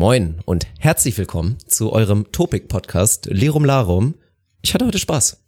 Moin und herzlich willkommen zu eurem Topic-Podcast Lerum Larum. Ich hatte heute Spaß.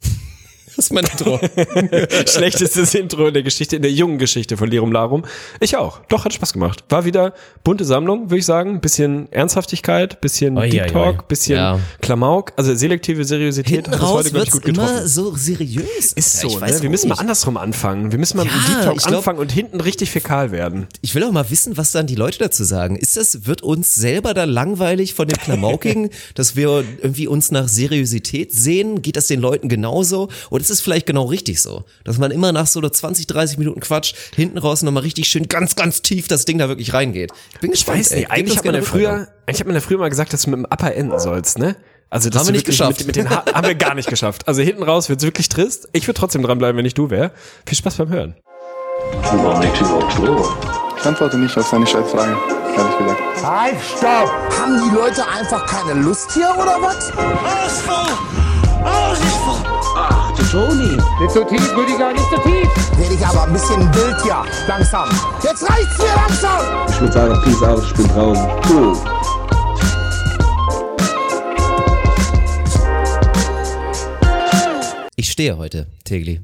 Das ist mein Intro. Schlechtestes Intro in der Geschichte, in der jungen Geschichte von Lirum Larum. Ich auch. Doch, hat Spaß gemacht. War wieder bunte Sammlung, würde ich sagen. Bisschen Ernsthaftigkeit, bisschen Oi, Deep oi, Talk, oi. bisschen Ja. Klamauk. Also selektive Seriosität Hinten hat raus heute, glaub ich, gut getroffen. immer so seriös. Ist Ja, so, weiß ne? Wir auch müssen mal nicht. andersrum anfangen. Wir müssen mal mit Ja, dem Deep Talk glaub- anfangen und hinten richtig fäkal werden. Ich will auch mal wissen, was dann die Leute dazu sagen. Ist das, wird uns selber da langweilig von dem Klamaukigen, dass wir irgendwie uns nach Seriosität sehen? Geht das den Leuten genauso? Oder ist es vielleicht genau richtig so? Dass man immer nach so einer 20, 30 Minuten Quatsch hinten raus nochmal richtig schön ganz, ganz tief das Ding da wirklich reingeht. Ich bin Ich gespannt. weiß ey. nicht, Gebt eigentlich hat man ja früher, Rückmeldung. eigentlich hat man ja früher mal gesagt, dass du mit dem Upper enden sollst, ne? Also das Haben wir nicht geschafft. Mit, mit den ha haben wir gar nicht geschafft. Also hinten raus wird's wirklich trist. Ich würde trotzdem dranbleiben, wenn ich du wäre. Viel Spaß beim Hören. Ich antworte nicht auf seine Scheißfragen, ehrlich gesagt. Halt, stopp! Haben die Leute einfach keine Lust hier oder was? Ach, du Toni. Nicht so tief, Rüdiger, nicht so tief! Werde ich aber ein bisschen wild hier, langsam. Jetzt reicht's mir langsam! Ich würde sagen, peace out, ich bin draußen. Cool. Ich stehe heute, Tegli.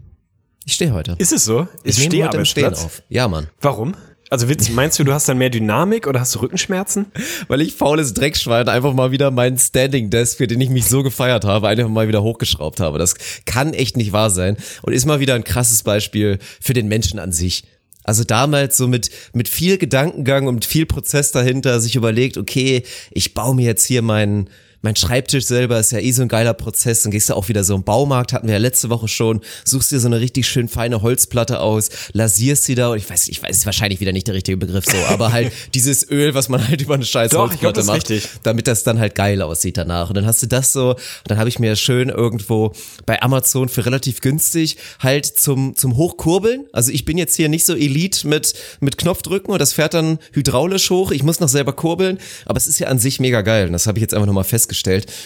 Ich stehe heute. Ist es so? ich nehme heute im Stehen auf. Ja, Mann. Warum? Also willst, meinst du, du hast dann mehr Dynamik oder hast du Rückenschmerzen? Weil ich faules Dreckschwein einfach mal wieder meinen Standing Desk, für den ich mich so gefeiert habe, einfach mal wieder hochgeschraubt habe. Das kann echt nicht wahr sein und ist mal wieder ein krasses Beispiel für den Menschen an sich. Also damals so mit, mit viel Gedankengang und viel Prozess dahinter sich überlegt, okay, ich baue mir jetzt hier meinen, mein Schreibtisch selber ist ja eh so ein geiler Prozess. Dann gehst du auch wieder so im Baumarkt, hatten wir ja letzte Woche schon, suchst dir so eine richtig schön feine Holzplatte aus, lasierst sie da und ich weiß, ich weiß, ist wahrscheinlich wieder nicht der richtige Begriff so, aber halt dieses Öl, was man halt über eine scheiß Doch, ich glaub, Holzplatte das macht, richtig. damit das dann halt geil aussieht danach. Und dann hast du das so, dann habe ich mir schön irgendwo bei Amazon für relativ günstig halt zum, zum Hochkurbeln. Also ich bin jetzt hier nicht so Elite mit, mit Knopfdrücken und das fährt dann hydraulisch hoch. Ich muss noch selber kurbeln, aber es ist ja an sich mega geil. Und das habe ich jetzt einfach nochmal festgestellt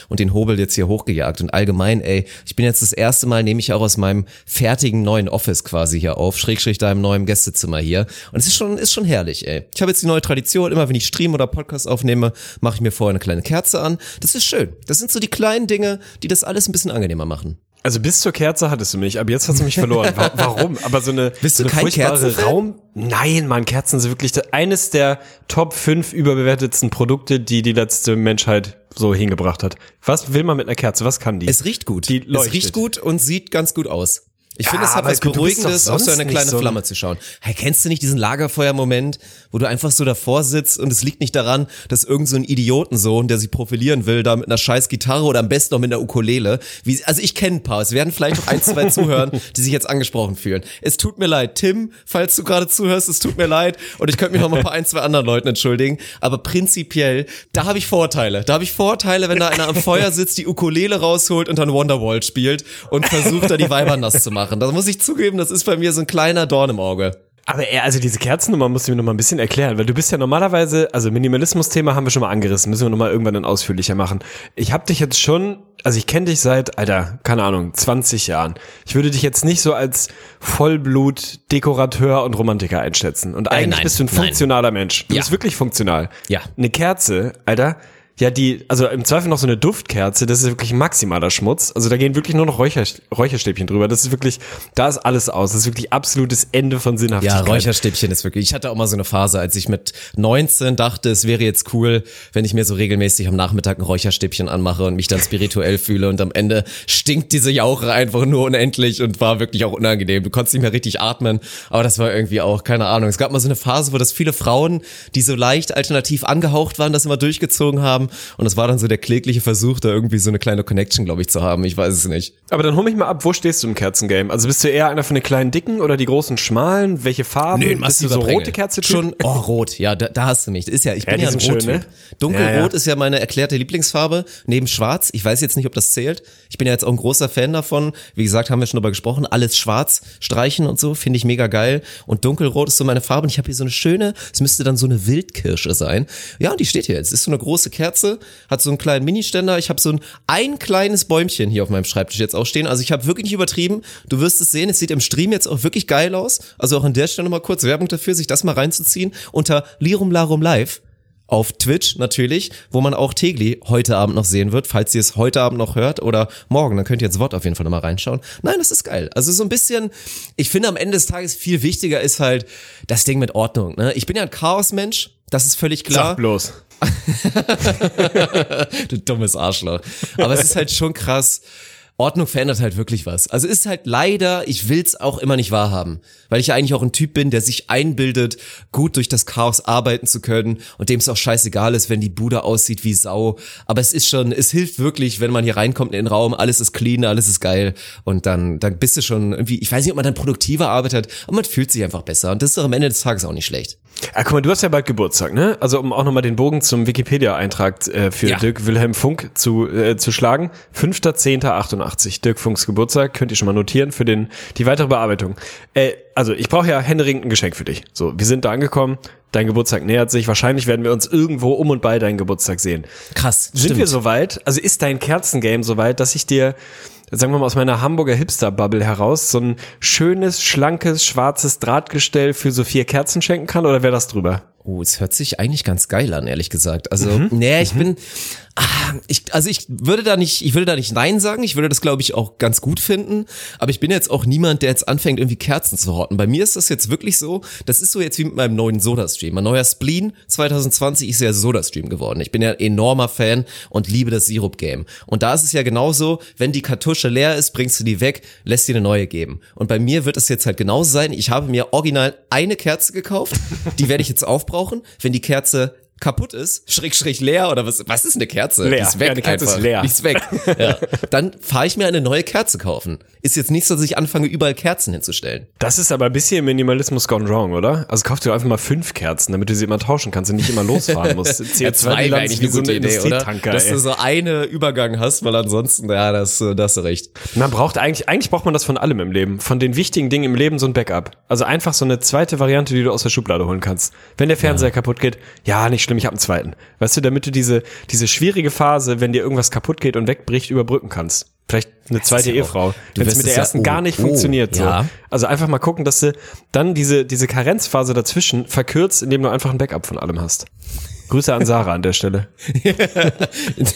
und den Hobel jetzt hier hochgejagt. Und allgemein, ey, ich bin jetzt das erste Mal, nehme ich auch aus meinem fertigen neuen Office quasi hier auf, schrägstrich da im neuen Gästezimmer hier. Und es ist schon, ist schon herrlich, ey. Ich habe jetzt die neue Tradition, immer wenn ich stream oder Podcast aufnehme, mache ich mir vorher eine kleine Kerze an. Das ist schön. Das sind so die kleinen Dinge, die das alles ein bisschen angenehmer machen. Also bis zur Kerze hattest du mich, aber jetzt hast du mich verloren. Wa- Warum? Aber so eine, Bist so du eine kein furchtbare? Raum. Nein, Mann, Kerzen sind wirklich eines der Top 5 überbewertetsten Produkte, die die letzte Menschheit so hingebracht hat. Was will man mit einer Kerze? Was kann die? Es riecht gut. Die es leuchtet. riecht gut und sieht ganz gut aus. Ich Ja, finde, es hat was Beruhigendes, auf so eine kleine so Flamme zu schauen. Hey, kennst du nicht diesen Lagerfeuer-Moment, wo du einfach so davor sitzt und es liegt nicht daran, dass irgend so ein Idiotensohn, der sich profilieren will, da mit einer scheiß Gitarre oder am besten noch mit einer Ukulele, wie, also ich kenne ein paar, es werden vielleicht auch ein, zwei zuhören, die sich jetzt angesprochen fühlen. Es tut mir leid, Tim, falls du gerade zuhörst, es tut mir leid und ich könnte mich noch mal bei ein, zwei anderen Leuten entschuldigen, aber prinzipiell, da habe ich Vorteile. Da habe ich Vorteile, wenn da einer am Feuer sitzt, die Ukulele rausholt und dann Wonderwall spielt und versucht da die Weiber nass zu machen. Da muss ich zugeben, das ist bei mir so ein kleiner Dorn im Auge. Aber eher, also diese Kerzennummer musst du mir noch mal ein bisschen erklären, weil du bist ja normalerweise, also Minimalismus-Thema haben wir schon mal angerissen, müssen wir noch mal irgendwann dann ausführlicher machen. Ich habe dich jetzt schon, also ich kenne dich seit, Alter, keine Ahnung, 20 Jahren. Ich würde dich jetzt nicht so als Vollblut-Dekorateur und Romantiker einschätzen. Und eigentlich nein, bist du ein nein. funktionaler Mensch. Du Ja. bist wirklich funktional. Ja. Eine Kerze, Alter, ja, die, also im Zweifel noch so eine Duftkerze, das ist wirklich maximaler Schmutz. Also da gehen wirklich nur noch Räucher, Räucherstäbchen drüber. Das ist wirklich, da ist alles aus. Das ist wirklich absolutes Ende von Ja, Sinnhaftigkeit. Räucherstäbchen ist wirklich. Ich hatte auch mal so eine Phase, als ich mit 19 dachte, es wäre jetzt cool, wenn ich mir so regelmäßig am Nachmittag ein Räucherstäbchen anmache und mich dann spirituell fühle und am Ende stinkt diese Jauche einfach nur unendlich und war wirklich auch unangenehm. Du konntest nicht mehr richtig atmen, aber das war irgendwie auch, keine Ahnung. Es gab mal so eine Phase, wo das viele Frauen, die so leicht alternativ angehaucht waren, das immer durchgezogen haben und es war dann so der klägliche Versuch, da irgendwie so eine kleine Connection, glaube ich, zu haben. Ich weiß es nicht. Aber dann hol mich mal ab, wo stehst du im Kerzengame? Also bist du eher einer von den kleinen Dicken oder die großen schmalen? Welche Farben? bist du so Prängel. rote Kerze Schon, oh, rot, ja, da, da hast du mich. Das ist ja, ich bin die ja, ein sind schön, ne? Dunkelrot Ja, ja. ist ja meine erklärte Lieblingsfarbe, neben Schwarz. Ich weiß jetzt nicht, ob das zählt. Ich bin ja jetzt auch ein großer Fan davon. Wie gesagt, haben wir schon darüber gesprochen. Alles schwarz streichen und so, finde ich mega geil. Und dunkelrot ist so meine Farbe. Und ich habe hier so eine schöne, es müsste dann so eine Wildkirsche sein. Ja, und die steht hier jetzt. Ist so eine große Kerze, hat so einen kleinen Mini-Ständer. Ich habe so ein, ein kleines Bäumchen hier auf meinem Schreibtisch jetzt auch stehen. Also ich habe wirklich nicht übertrieben. Du wirst es sehen, es sieht im Stream jetzt auch wirklich geil aus. Also auch an der Stelle mal kurz Werbung dafür, sich das mal reinzuziehen. Unter Lirum Larum Live auf Twitch natürlich, wo man auch Tegli heute Abend noch sehen wird, falls ihr es heute Abend noch hört oder morgen, dann könnt ihr ins Wort auf jeden Fall nochmal reinschauen. Nein, das ist geil. Also so ein bisschen, ich finde am Ende des Tages viel wichtiger ist halt das Ding mit Ordnung. Ne? Ich bin ja ein Chaosmensch, das ist völlig klar. Sag bloß. du dummes Arschloch. Aber es ist halt schon krass. Ordnung verändert halt wirklich was. Also ist halt leider, ich will's auch immer nicht wahrhaben, weil ich ja eigentlich auch ein Typ bin, der sich einbildet, gut durch das Chaos arbeiten zu können und dem es auch scheißegal ist, wenn die Bude aussieht wie Sau. Aber es ist schon, es hilft wirklich, wenn man hier reinkommt in den Raum, alles ist clean, alles ist geil und dann, dann bist du schon irgendwie, ich weiß nicht, ob man dann produktiver arbeitet, aber man fühlt sich einfach besser und das ist doch am Ende des Tages auch nicht schlecht. Ah, guck mal, du hast ja bald Geburtstag, ne? Also um auch nochmal den Bogen zum Wikipedia-Eintrag äh, für Ja. Dirk Wilhelm Funk zu, äh, zu schlagen. 5.10.88, Dirk Funks Geburtstag, könnt ihr schon mal notieren für den die weitere Bearbeitung. Äh, also ich brauche ja händeringend ein Geschenk für dich. So, wir sind da angekommen, dein Geburtstag nähert sich, wahrscheinlich werden wir uns irgendwo um und bei deinen Geburtstag sehen. Krass. Sind stimmt. wir soweit? Also ist dein Kerzengame soweit, dass ich dir, sagen wir mal aus meiner Hamburger Hipster-Bubble heraus, so ein schönes, schlankes, schwarzes Drahtgestell für so vier Kerzen schenken kann oder wäre das drüber? Oh, es hört sich eigentlich ganz geil an, ehrlich gesagt. Also, Mhm. nee, ich bin, ah, ich, also ich würde da nicht, ich würde da nicht Nein sagen. Ich würde das, glaube ich, auch ganz gut finden. Aber ich bin jetzt auch niemand, der jetzt anfängt, irgendwie Kerzen zu horten. Bei mir ist das jetzt wirklich so, das ist so jetzt wie mit meinem neuen Soda-Stream. Mein neuer Spleen 2020 ist ja Soda-Stream geworden. Ich bin ja ein enormer Fan und liebe das Sirup-Game. Und da ist es ja genauso, wenn die Kartusche leer ist, bringst du die weg, lässt dir eine neue geben. Und bei mir wird es jetzt halt genauso sein. Ich habe mir original eine Kerze gekauft. Die werde ich jetzt aufbrauchen. Wenn die Kerze kaputt ist, schräg, schräg leer oder was, was ist eine Kerze? Leer. Die ist weg Ja, eine Kerze ist einfach. leer. Die ist weg. Ja. Dann fahre ich mir eine neue Kerze kaufen. Ist jetzt nicht so, dass ich anfange, überall Kerzen hinzustellen. Das ist aber ein bisschen Minimalismus gone wrong, oder? Also kauf dir einfach mal fünf Kerzen, damit du sie immer tauschen kannst und nicht immer losfahren musst. CO2-Bilanz wie so ein Industrietanker, Dass ey. du so eine Übergang hast, weil ansonsten, ja, das, da hast du recht. Man braucht eigentlich, eigentlich braucht man das von allem im Leben. Von den wichtigen Dingen im Leben so ein Backup. Also einfach so eine zweite Variante, die du aus der Schublade holen kannst. Wenn der Fernseher kaputt geht, ja, nicht schlimm, ich habe einen zweiten. Weißt du, damit du diese, diese schwierige Phase, wenn dir irgendwas kaputt geht und wegbricht, überbrücken kannst. Vielleicht eine zweite ja Ehefrau, wenn es mit der ja- ersten oh, gar nicht oh, funktioniert. So. ja. Also einfach mal gucken, dass du dann diese, diese Karenzphase dazwischen verkürzt, indem du einfach ein Backup von allem hast. Grüße an Sarah an der Stelle.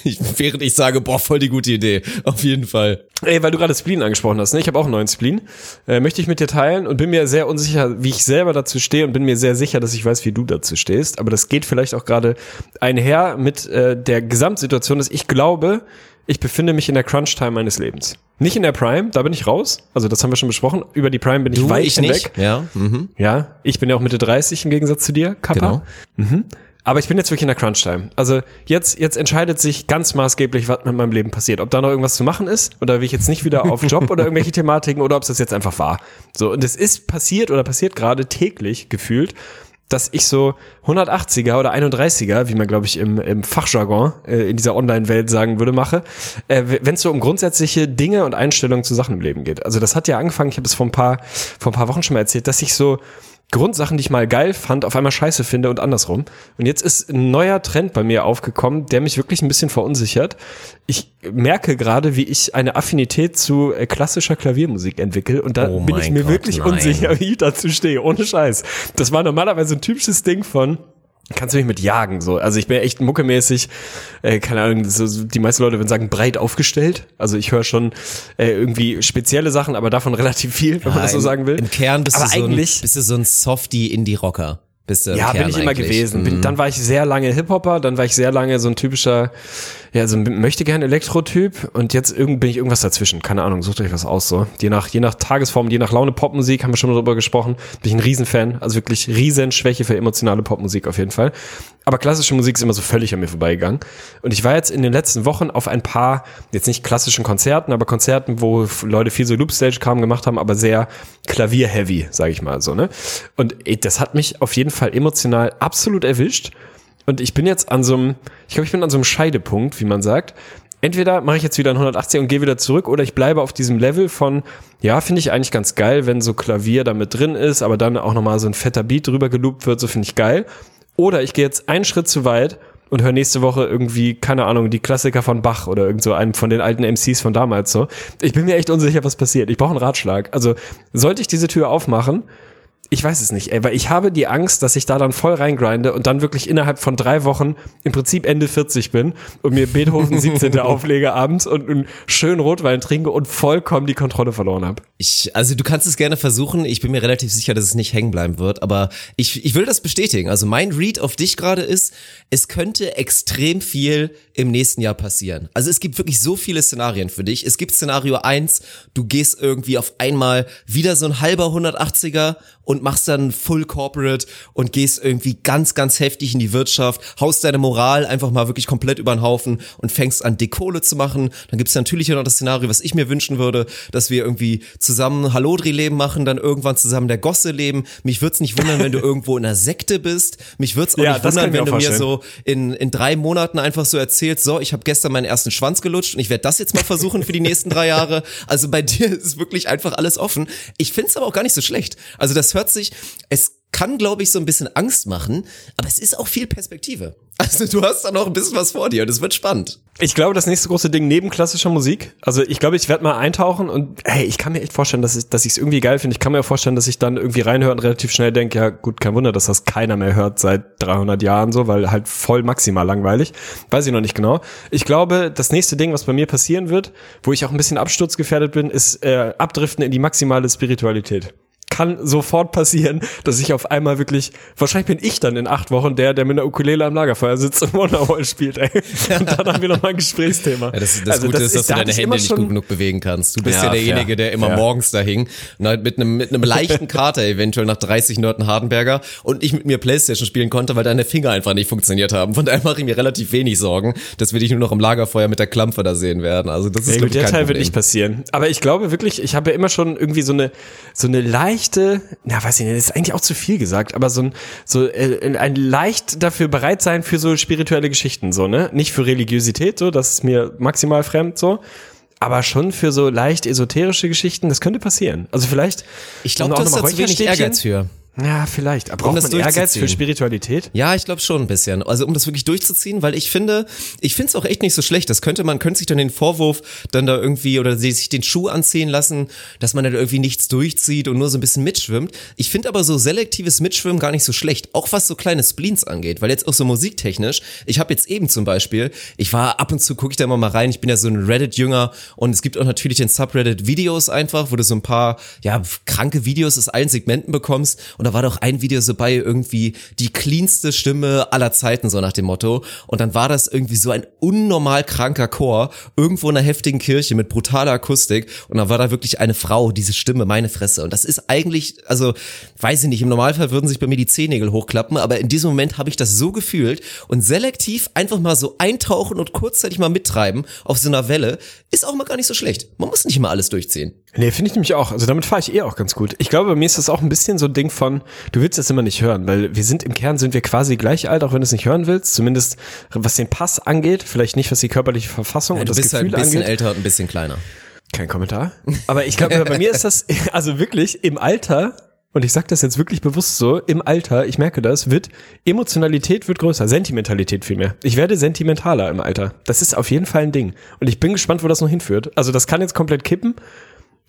Ich, während ich sage, boah, voll die gute Idee. Auf jeden Fall. Ey, weil du gerade Spleen angesprochen hast, ne? Ich habe auch einen neuen Spleen. Äh, möchte ich mit dir teilen und bin mir sehr unsicher, wie ich selber dazu stehe und bin mir sehr sicher, dass ich weiß, wie du dazu stehst. Aber das geht vielleicht auch gerade einher mit äh, der Gesamtsituation, dass ich glaube, ich befinde mich in der Crunch-Time meines Lebens. Nicht in der Prime, da bin ich raus. Also das haben wir schon besprochen. Über die Prime bin ich Du, weit ich hinweg. nicht. Ja. Mhm. Ja, ich bin ja auch Mitte 30 im Gegensatz zu dir, Kappa. Genau. Aber ich bin jetzt wirklich in der Crunch-Time. Also jetzt, jetzt entscheidet sich ganz maßgeblich, was mit meinem Leben passiert. Ob da noch irgendwas zu machen ist oder wie ich jetzt nicht wieder auf Job oder irgendwelche Thematiken oder ob es das jetzt einfach war. So, und es ist passiert oder passiert gerade täglich gefühlt, dass ich so 180er oder 31er, wie man glaube ich im, im Fachjargon äh, in dieser Online-Welt sagen würde, mache, äh, wenn es so um grundsätzliche Dinge und Einstellungen zu Sachen im Leben geht. Also das hat ja angefangen, ich habe es vor ein paar vor ein paar Wochen schon mal erzählt, dass ich so Grundsachen, die ich mal geil fand, auf einmal scheiße finde und andersrum. Und jetzt ist ein neuer Trend bei mir aufgekommen, der mich wirklich ein bisschen verunsichert. Ich merke gerade, wie ich eine Affinität zu äh, klassischer Klaviermusik entwickle und da Oh bin ich mir Gott, wirklich nein. unsicher, wie ich dazu stehe, ohne Scheiß. Das war normalerweise ein typisches Ding von Kannst du mich mit jagen so? Also ich bin echt muckemäßig, äh, keine Ahnung, so, die meisten Leute würden sagen breit aufgestellt. Also ich höre schon äh, irgendwie spezielle Sachen, aber davon relativ viel, wenn man das so im- sagen will. Im Kern bist aber du so ein, eigentlich bist du so ein Softie Indie-Rocker. Bist du im ja, Kern bin ich immer eigentlich. gewesen. Bin, Mhm. dann war ich sehr lange Hip-Hopper, dann war ich sehr lange so ein typischer, ja, so ein möchte gern Elektro-Typ und jetzt bin ich irgendwas dazwischen. Keine Ahnung, sucht euch was aus so. Je nach, je nach Tagesform, je nach Laune Popmusik, haben wir schon mal drüber gesprochen. Bin ich ein Riesenfan, also wirklich Riesenschwäche für emotionale Popmusik auf jeden Fall. Aber klassische Musik ist immer so völlig an mir vorbeigegangen. Und ich war jetzt in den letzten Wochen auf ein paar, jetzt nicht klassischen Konzerten, aber Konzerten, wo Leute viel so Loopstage-Kram gemacht haben, aber sehr Klavier-heavy, sage ich mal so, ne? Und das hat mich auf jeden Fall emotional absolut erwischt. Und ich bin jetzt an so einem, ich glaube, ich bin an so einem Scheidepunkt, wie man sagt. Entweder mache ich jetzt wieder ein 180 und gehe wieder zurück oder ich bleibe auf diesem Level von, ja, finde ich eigentlich ganz geil, wenn so Klavier da mit drin ist, aber dann auch nochmal so ein fetter Beat drüber geloopt wird, so finde ich geil. Oder ich gehe jetzt einen Schritt zu weit und höre nächste Woche irgendwie, keine Ahnung, die Klassiker von Bach oder irgend so einen von den alten MCs von damals so. Ich bin mir echt unsicher, was passiert. Ich brauche einen Ratschlag. Also, sollte ich diese Tür aufmachen, ich weiß es nicht, ey, weil ich habe die Angst, dass ich da dann voll reingrinde und dann wirklich innerhalb von drei Wochen im Prinzip Ende 40 bin und mir Beethoven 17. auflege abends und einen schönen Rotwein trinke und vollkommen die Kontrolle verloren habe. Ich, also du kannst es gerne versuchen. Ich bin mir relativ sicher, dass es nicht hängen bleiben wird, aber ich, ich will das bestätigen. Also mein Read auf dich gerade ist, es könnte extrem viel im nächsten Jahr passieren. Also es gibt wirklich so viele Szenarien für dich. Es gibt Szenario eins, du gehst irgendwie auf einmal wieder so ein halber 180er und machst dann Full Corporate und gehst irgendwie ganz, ganz heftig in die Wirtschaft, haust deine Moral einfach mal wirklich komplett über den Haufen und fängst an, Dekole zu machen. Dann gibt's natürlich noch das Szenario, was ich mir wünschen würde, dass wir irgendwie zusammen Hallodri-Leben machen, dann irgendwann zusammen der Gosse leben. Mich würd's nicht wundern, wenn du irgendwo in einer Sekte bist. Mich würd's auch Ja, nicht wundern, wenn du mir so in, in drei Monaten einfach so erzählst, so, ich habe gestern meinen ersten Schwanz gelutscht und ich werde das jetzt mal versuchen für die nächsten drei Jahre. Also bei dir ist wirklich einfach alles offen. Ich find's aber auch gar nicht so schlecht. Also das hört sich, es kann, glaube ich, so ein bisschen Angst machen, aber es ist auch viel Perspektive. Also du hast da noch ein bisschen was vor dir und es wird spannend. Ich glaube, das nächste große Ding neben klassischer Musik, also ich glaube, ich werde mal eintauchen und hey, ich kann mir echt vorstellen, dass ich dass ich es irgendwie geil finde. Ich kann mir vorstellen, dass ich dann irgendwie reinhöre und relativ schnell denke, ja gut, kein Wunder, dass das keiner mehr hört seit 300 Jahren so, weil halt voll maximal langweilig. Weiß ich noch nicht genau. Ich glaube, das nächste Ding, was bei mir passieren wird, wo ich auch ein bisschen absturzgefährdet bin, ist äh, Abdriften in die maximale Spiritualität kann sofort passieren, dass ich auf einmal wirklich, wahrscheinlich bin ich dann in acht Wochen der, der mit einer Ukulele am Lagerfeuer sitzt und Wonderwall spielt, ey. Und dann haben wir nochmal ein Gesprächsthema. Ja, das, das Also Gute ist, dass da du deine Hände nicht gut genug bewegen kannst. Du bist ja, Ja, derjenige, fair. der immer Fair. morgens da hing, und halt mit einem mit einem leichten Kater eventuell nach 30 Nörten Hardenberger und ich mit mir Playstation spielen konnte, weil deine Finger einfach nicht funktioniert haben. Von daher mache ich mir relativ wenig Sorgen, dass wir dich nur noch im Lagerfeuer mit der Klampfe da sehen werden. Also das ist Ja, gut, ich, der Teil Problem. wird nicht passieren. Aber ich glaube wirklich, ich habe ja immer schon irgendwie so eine, so eine leichte, na weiß ich nicht, das ist eigentlich auch zu viel gesagt, aber so ein, so äh, ein leicht dafür bereit sein für so spirituelle Geschichten, so, ne? Nicht für Religiosität, so, das ist mir maximal fremd, so. Aber schon für so leicht esoterische Geschichten, das könnte passieren. Also vielleicht. Ich glaube, und du auch hast da nochmal zu wenig. Ehrgeiz für. Ja, vielleicht. Aber braucht das man Ehrgeiz durchzuziehen. für Spiritualität? Ja, ich glaube schon ein bisschen. Also um das wirklich durchzuziehen, weil ich finde, ich finde es auch echt nicht so schlecht. Das könnte man könnte sich dann den Vorwurf dann da irgendwie oder sich den Schuh anziehen lassen, dass man dann irgendwie nichts durchzieht und nur so ein bisschen mitschwimmt. Ich finde aber so selektives Mitschwimmen gar nicht so schlecht, auch was so kleine Spleens angeht, weil jetzt auch so musiktechnisch. Ich habe jetzt eben zum Beispiel, ich war ab und zu gucke ich da immer mal rein. Ich bin ja so ein Reddit-Jünger und es gibt auch natürlich den Subreddit Videos einfach, wo du so ein paar ja kranke Videos aus allen Segmenten bekommst. Und da war doch ein Video so bei irgendwie die cleanste Stimme aller Zeiten, so nach dem Motto. Und dann war das irgendwie so ein unnormal kranker Chor, irgendwo in einer heftigen Kirche mit brutaler Akustik. Und dann war da wirklich eine Frau, diese Stimme, meine Fresse. Und das ist eigentlich, also, weiß ich nicht, im Normalfall würden sich bei mir die Zehennägel hochklappen, aber in diesem Moment habe ich das so gefühlt und selektiv einfach mal so eintauchen und kurzzeitig mal mittreiben auf so einer Welle, ist auch mal gar nicht so schlecht. Man muss nicht immer alles durchziehen. Nee, finde ich nämlich auch. Also damit fahre ich eh auch ganz gut. Ich glaube, bei mir ist das auch ein bisschen so ein Ding von, du willst das immer nicht hören, weil wir sind im Kern sind wir quasi gleich alt, auch wenn du es nicht hören willst. Zumindest was den Pass angeht, vielleicht nicht was die körperliche Verfassung und du das bist halt Gefühl ein bisschen angeht. älter und ein bisschen kleiner. Kein Kommentar. Aber ich glaube, bei mir ist das, also wirklich im Alter, und ich sage das jetzt wirklich bewusst so, im Alter, ich merke das, wird Emotionalität wird größer, Sentimentalität vielmehr. Ich werde sentimentaler im Alter. Das ist auf jeden Fall ein Ding. Und ich bin gespannt, wo das noch hinführt. Also das kann jetzt komplett kippen.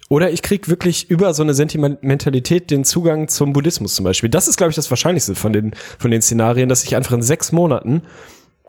Oder ich krieg wirklich über so eine Sentimentalität den Zugang zum Buddhismus zum Beispiel. Das ist, glaube ich, das Wahrscheinlichste von den, von den Szenarien, dass ich einfach in sechs Monaten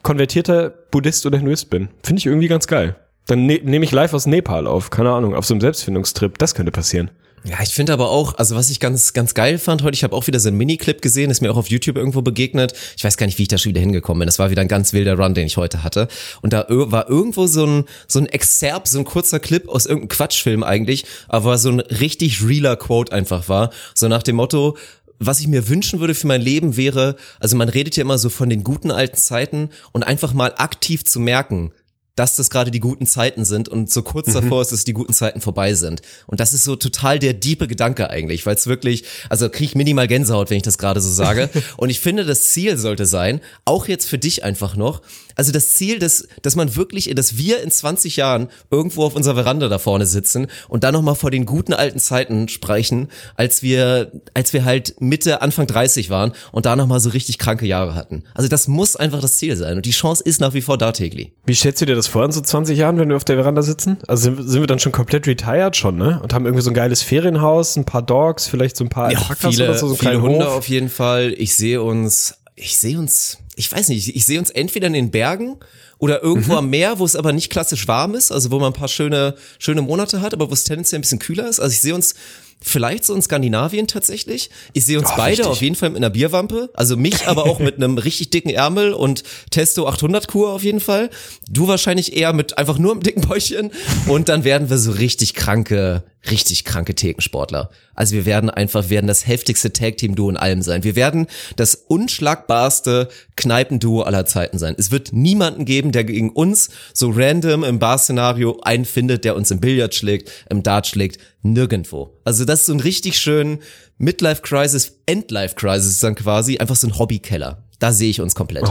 konvertierter Buddhist oder Hinduist bin. Finde ich irgendwie ganz geil. Dann ne nehme ich live aus Nepal auf, keine Ahnung, auf so einem Selbstfindungstrip. Das könnte passieren. Ja, ich finde aber auch, also was ich ganz, ganz geil fand heute, ich habe auch wieder so einen Miniclip gesehen, ist mir auch auf YouTube irgendwo begegnet. Ich weiß gar nicht, wie ich da schon wieder hingekommen bin. Das war wieder ein ganz wilder Run, den ich heute hatte. Und da war irgendwo so ein, so ein Exerpt, so ein kurzer Clip aus irgendeinem Quatschfilm eigentlich, aber so ein richtig realer Quote einfach war. So nach dem Motto, was ich mir wünschen würde für mein Leben wäre, also man redet ja immer so von den guten alten Zeiten und einfach mal aktiv zu merken, dass das gerade die guten Zeiten sind und so kurz davor ist, dass die guten Zeiten vorbei sind. Und das ist so total der diepe Gedanke eigentlich, weil es wirklich, also kriege ich minimal Gänsehaut, wenn ich das gerade so sage. und ich finde, das Ziel sollte sein, auch jetzt für dich einfach noch, also das Ziel, dass, dass man wirklich, dass wir in 20 Jahren irgendwo auf unserer Veranda da vorne sitzen und dann nochmal vor den guten alten Zeiten sprechen, als wir, als wir halt Mitte, Anfang 30 waren und da nochmal so richtig kranke Jahre hatten. Also das muss einfach das Ziel sein und die Chance ist nach wie vor da, Tegli. Wie stellst du dir das vor in so 20 Jahren, wenn wir auf der Veranda sitzen? Also sind, sind wir dann schon komplett retired schon, ne? Und haben irgendwie so ein geiles Ferienhaus, ein paar Dogs, vielleicht so ein paar Ja, Alpakas viele, oder so, so viele Hunde Hof. auf jeden Fall. Ich sehe uns, ich sehe uns, ich weiß nicht, ich sehe uns entweder in den Bergen oder irgendwo Mhm. am Meer, wo es aber nicht klassisch warm ist, also wo man ein paar schöne, schöne Monate hat, aber wo es tendenziell ein bisschen kühler ist. Also ich sehe uns vielleicht so in Skandinavien tatsächlich. Ich sehe uns Oh, beide richtig. auf jeden Fall mit einer Bierwampe. Also mich aber auch mit einem richtig dicken Ärmel und Testo 800 Kur auf jeden Fall. Du wahrscheinlich eher mit einfach nur einem dicken Bäuchchen. Und dann werden wir so richtig kranke, richtig kranke Thekensportler. Also wir werden einfach, werden das heftigste Tag-Team-Duo in allem sein. Wir werden das unschlagbarste Kneipenduo aller Zeiten sein. Es wird niemanden geben, der gegen uns so random im Bar-Szenario einen findet, der uns im Billard schlägt, im Dart schlägt. Nirgendwo. Also das ist so ein richtig schön Midlife-Crisis, Endlife-Crisis dann quasi, einfach so ein Hobbykeller. Da sehe ich uns komplett.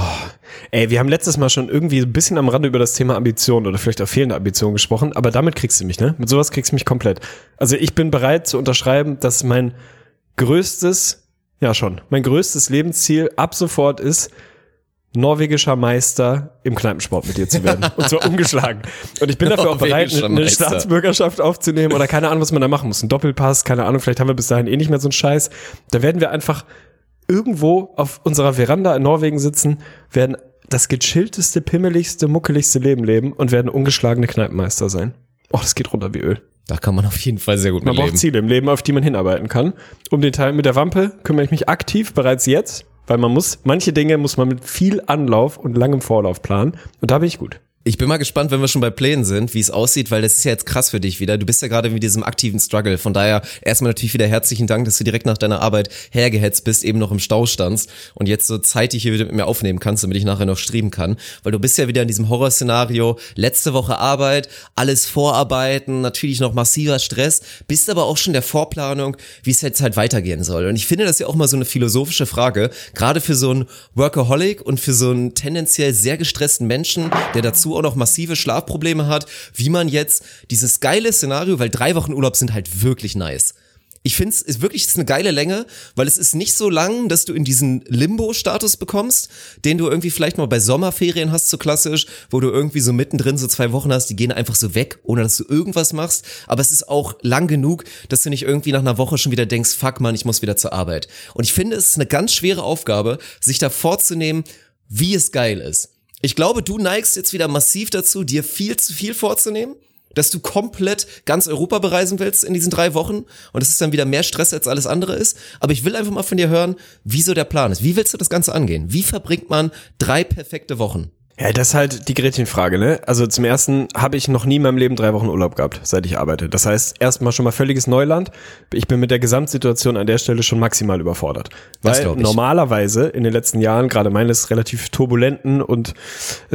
Ey, wir haben letztes Mal schon irgendwie ein bisschen am Rande über das Thema Ambition oder vielleicht auch fehlende Ambition gesprochen, aber damit kriegst du mich, ne? Mit sowas kriegst du mich komplett. Also ich bin bereit zu unterschreiben, dass mein größtes, ja schon, mein größtes Lebensziel ab sofort ist, norwegischer Meister im Kneipensport mit dir zu werden. Und zwar umgeschlagen. Und ich bin dafür auch bereit, eine Meister. Staatsbürgerschaft aufzunehmen oder keine Ahnung, was man da machen muss. Ein Doppelpass, keine Ahnung, vielleicht haben wir bis dahin eh nicht mehr so einen Scheiß. Da werden wir einfach irgendwo auf unserer Veranda in Norwegen sitzen, werden das gechillteste, pimmeligste, muckeligste Leben leben und werden ungeschlagene Kneipenmeister sein. Oh, das geht runter wie Öl. Da kann man auf jeden Fall sehr gut Man braucht leben. Ziele im Leben, auf die man hinarbeiten kann. Um den Teil mit der Wampe kümmere ich mich aktiv bereits jetzt, weil man muss, manche Dinge muss man mit viel Anlauf und langem Vorlauf planen. Und da bin ich gut. Ich bin mal gespannt, wenn wir schon bei Plänen sind, wie es aussieht, weil das ist ja jetzt krass für dich wieder. Du bist ja gerade mit diesem aktiven Struggle. Von daher erstmal natürlich wieder herzlichen Dank, dass du direkt nach deiner Arbeit hergehetzt bist, eben noch im Stau standst und jetzt so zeitig hier wieder mit mir aufnehmen kannst, damit ich nachher noch streamen kann. Weil du bist ja wieder in diesem Horrorszenario. Letzte Woche Arbeit, alles vorarbeiten, natürlich noch massiver Stress, bist aber auch schon der Vorplanung, wie es jetzt halt weitergehen soll. Und ich finde das ja auch mal so eine philosophische Frage, gerade für so einen Workaholic und für so einen tendenziell sehr gestressten Menschen, der dazu auch noch massive Schlafprobleme hat, wie man jetzt dieses geile Szenario, weil drei Wochen Urlaub sind halt wirklich nice. Ich finde es ist wirklich ist eine geile Länge, weil es ist nicht so lang, dass du in diesen Limbo-Status bekommst, den du irgendwie vielleicht mal bei Sommerferien hast, so klassisch, wo du irgendwie so mittendrin so zwei Wochen hast, die gehen einfach so weg, ohne dass du irgendwas machst. Aber es ist auch lang genug, dass du nicht irgendwie nach einer Woche schon wieder denkst, fuck man, ich muss wieder zur Arbeit. Und ich finde, es ist eine ganz schwere Aufgabe, sich da vorzunehmen, wie es geil ist. Ich glaube, du neigst jetzt wieder massiv dazu, dir viel zu viel vorzunehmen dass du komplett ganz Europa bereisen willst in diesen drei Wochen und das ist dann wieder mehr Stress als alles andere ist. Aber ich will einfach mal von dir hören, wie so der Plan ist. Wie willst du das Ganze angehen? Wie verbringt man drei perfekte Wochen? Ja, das ist halt die Gretchenfrage, ne? Also zum ersten habe ich noch nie in meinem Leben drei Wochen Urlaub gehabt, seit ich arbeite. Das heißt, erstmal schon mal völliges Neuland. Ich bin mit der Gesamtsituation an der Stelle schon maximal überfordert. Das Weil normalerweise in den letzten Jahren, gerade meines relativ turbulenten und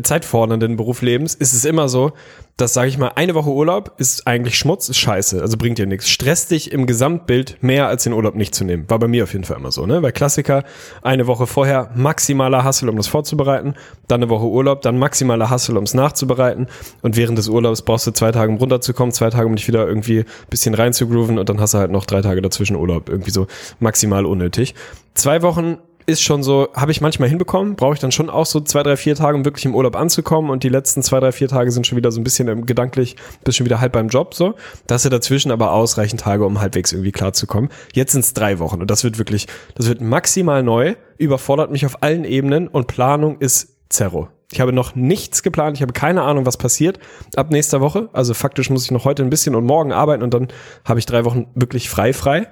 zeitfordernden Berufslebens, ist es immer so, dass, sage ich mal, eine Woche Urlaub ist eigentlich Schmutz, ist scheiße, also bringt dir nichts. Stresst dich im Gesamtbild mehr als den Urlaub nicht zu nehmen. War bei mir auf jeden Fall immer so, ne? Bei Klassiker eine Woche vorher maximaler Hassel, um das vorzubereiten, dann eine Woche Urlaub, dann maximaler Hassel, um es nachzubereiten und während des Urlaubs brauchst du zwei Tage, um runterzukommen, zwei Tage, um dich wieder irgendwie bisschen reinzugrooven und dann hast du halt noch drei Tage dazwischen Urlaub. Irgendwie so maximal unnötig. Zwei Wochen ist schon so, habe ich manchmal hinbekommen, brauche ich dann schon auch so zwei, drei, vier Tage, um wirklich im Urlaub anzukommen und die letzten zwei, drei, vier Tage sind schon wieder so ein bisschen ähm, gedanklich, bist schon wieder halb beim Job so. Da hast du dazwischen aber ausreichend Tage, um halbwegs irgendwie klarzukommen. Jetzt sind es drei Wochen und das wird wirklich, das wird maximal neu, überfordert mich auf allen Ebenen und Planung ist Zerro. Ich habe noch nichts geplant, ich habe keine Ahnung, was passiert ab nächster Woche. Also faktisch muss ich noch heute ein bisschen und morgen arbeiten und dann habe ich drei Wochen wirklich frei frei.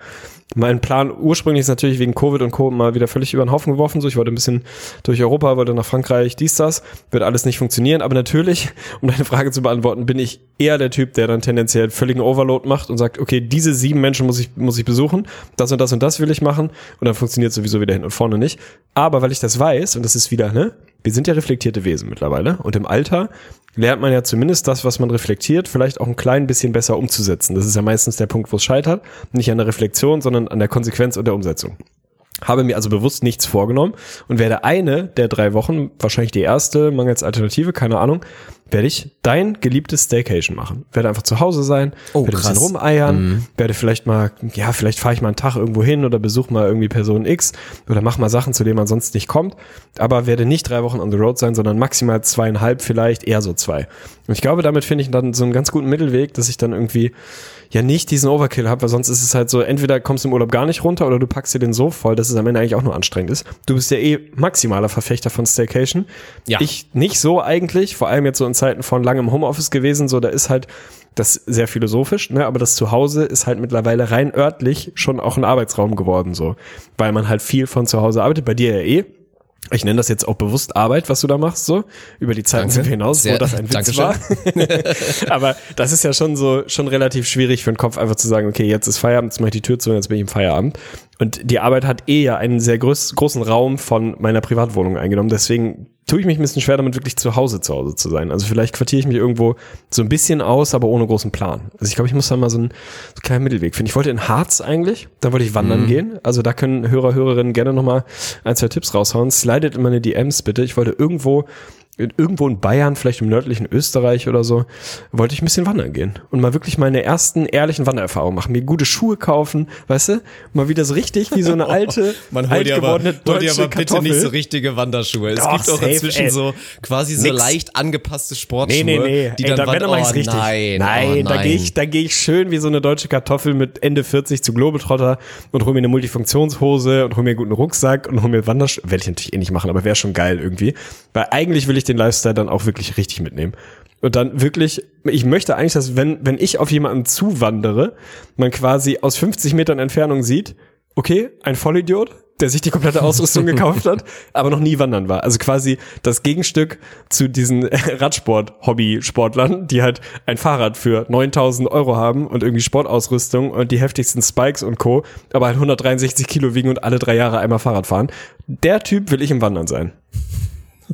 Mein Plan ursprünglich ist natürlich wegen Covid und Co. mal wieder völlig über den Haufen geworfen. So, ich wollte ein bisschen durch Europa, wollte nach Frankreich, dies, das. Wird alles nicht funktionieren. Aber natürlich, um deine Frage zu beantworten, bin ich eher der Typ, der dann tendenziell völligen Overload macht und sagt, okay, diese sieben Menschen muss ich, muss ich besuchen. Das und das und das will ich machen. Und dann funktioniert sowieso wieder hin und vorne nicht. Aber weil ich das weiß, und das ist wieder, ne? Wir sind ja reflektierte Wesen mittlerweile. Und im Alter lernt man ja zumindest das, was man reflektiert, vielleicht auch ein klein bisschen besser umzusetzen. Das ist ja meistens der Punkt, wo es scheitert. Nicht an der Reflexion, sondern an der Konsequenz und der Umsetzung. Habe mir also bewusst nichts vorgenommen und werde eine der drei Wochen, wahrscheinlich die erste, mangels Alternative, keine Ahnung, werde ich dein geliebtes Staycation machen. Werde einfach zu Hause sein, Oh, werde ein bisschen krass. rumeiern, werde vielleicht mal, ja, vielleicht fahre ich mal einen Tag irgendwo hin oder besuche mal irgendwie Person X oder mach mal Sachen, zu denen man sonst nicht kommt, aber werde nicht drei Wochen on the road sein, sondern maximal zweieinhalb, vielleicht eher so zwei. Und ich glaube, damit finde ich dann so einen ganz guten Mittelweg, dass ich dann irgendwie ja nicht diesen Overkill habe, weil sonst ist es halt so, entweder kommst du im Urlaub gar nicht runter oder du packst dir den so voll, dass es am Ende eigentlich auch nur anstrengend ist. Du bist ja eh maximaler Verfechter von Staycation. Ja. Ich nicht so eigentlich, vor allem jetzt so in Zeiten von langem Homeoffice gewesen, so da ist halt das sehr philosophisch, ne, aber das Zuhause ist halt mittlerweile rein örtlich schon auch ein Arbeitsraum geworden, so, weil man halt viel von zu Hause arbeitet, bei dir ja eh. Ich nenne das jetzt auch bewusst Arbeit, was du da machst, so. Über die Zeiten sind wir hinaus, Sehr- wo das ein Witz war. Aber das ist ja schon so, schon relativ schwierig für den Kopf, einfach zu sagen, okay, jetzt ist Feierabend, jetzt mache ich die Tür zu und jetzt bin ich im Feierabend. Und die Arbeit hat eh ja einen sehr groß, großen Raum von meiner Privatwohnung eingenommen. Deswegen tue ich mich ein bisschen schwer damit, wirklich zu Hause zu Hause zu sein. Also vielleicht quartiere ich mich irgendwo so ein bisschen aus, aber ohne großen Plan. Also ich glaube, ich muss da mal so einen, so einen kleinen Mittelweg finden. Ich wollte in Harz eigentlich, da wollte ich wandern gehen. Also da können Hörer, Hörerinnen gerne nochmal ein, zwei Tipps raushauen. Slidet in meine DMs bitte. Ich wollte irgendwo irgendwo in Bayern, vielleicht im nördlichen Österreich oder so, wollte ich ein bisschen wandern gehen und mal wirklich meine ersten ehrlichen Wandererfahrungen machen, mir gute Schuhe kaufen, weißt du, mal wieder so richtig wie so eine alte, alt gewordene deutsche Kartoffel. richtige Wanderschuhe. Es Doch, gibt auch safe, inzwischen ey. so quasi so Nix. leicht angepasste Sportschuhe, Nee, nee, nee. die Ey, dann dann ich's oh, richtig. Nein, nein, oh, da gehe ich, da gehe ich schön wie so eine deutsche Kartoffel mit Ende 40 zu Globetrotter und hol mir eine Multifunktionshose und hol mir einen guten Rucksack und hol mir Wanderschuhe. Werde ich natürlich eh nicht machen, aber wäre schon geil irgendwie. Weil eigentlich will ich den Lifestyle dann auch wirklich richtig mitnehmen. Und dann wirklich, ich möchte eigentlich, dass wenn, wenn ich auf jemanden zuwandere, man quasi aus 50 Metern Entfernung sieht, okay, ein Vollidiot, der sich die komplette Ausrüstung gekauft hat, aber noch nie wandern war. Also quasi das Gegenstück zu diesen Radsport-Hobby-Sportlern, die halt ein Fahrrad für 9000 Euro haben und irgendwie Sportausrüstung und die heftigsten Spikes und Co., aber halt 163 Kilo wiegen und alle drei Jahre einmal Fahrrad fahren. Der Typ will ich im Wandern sein.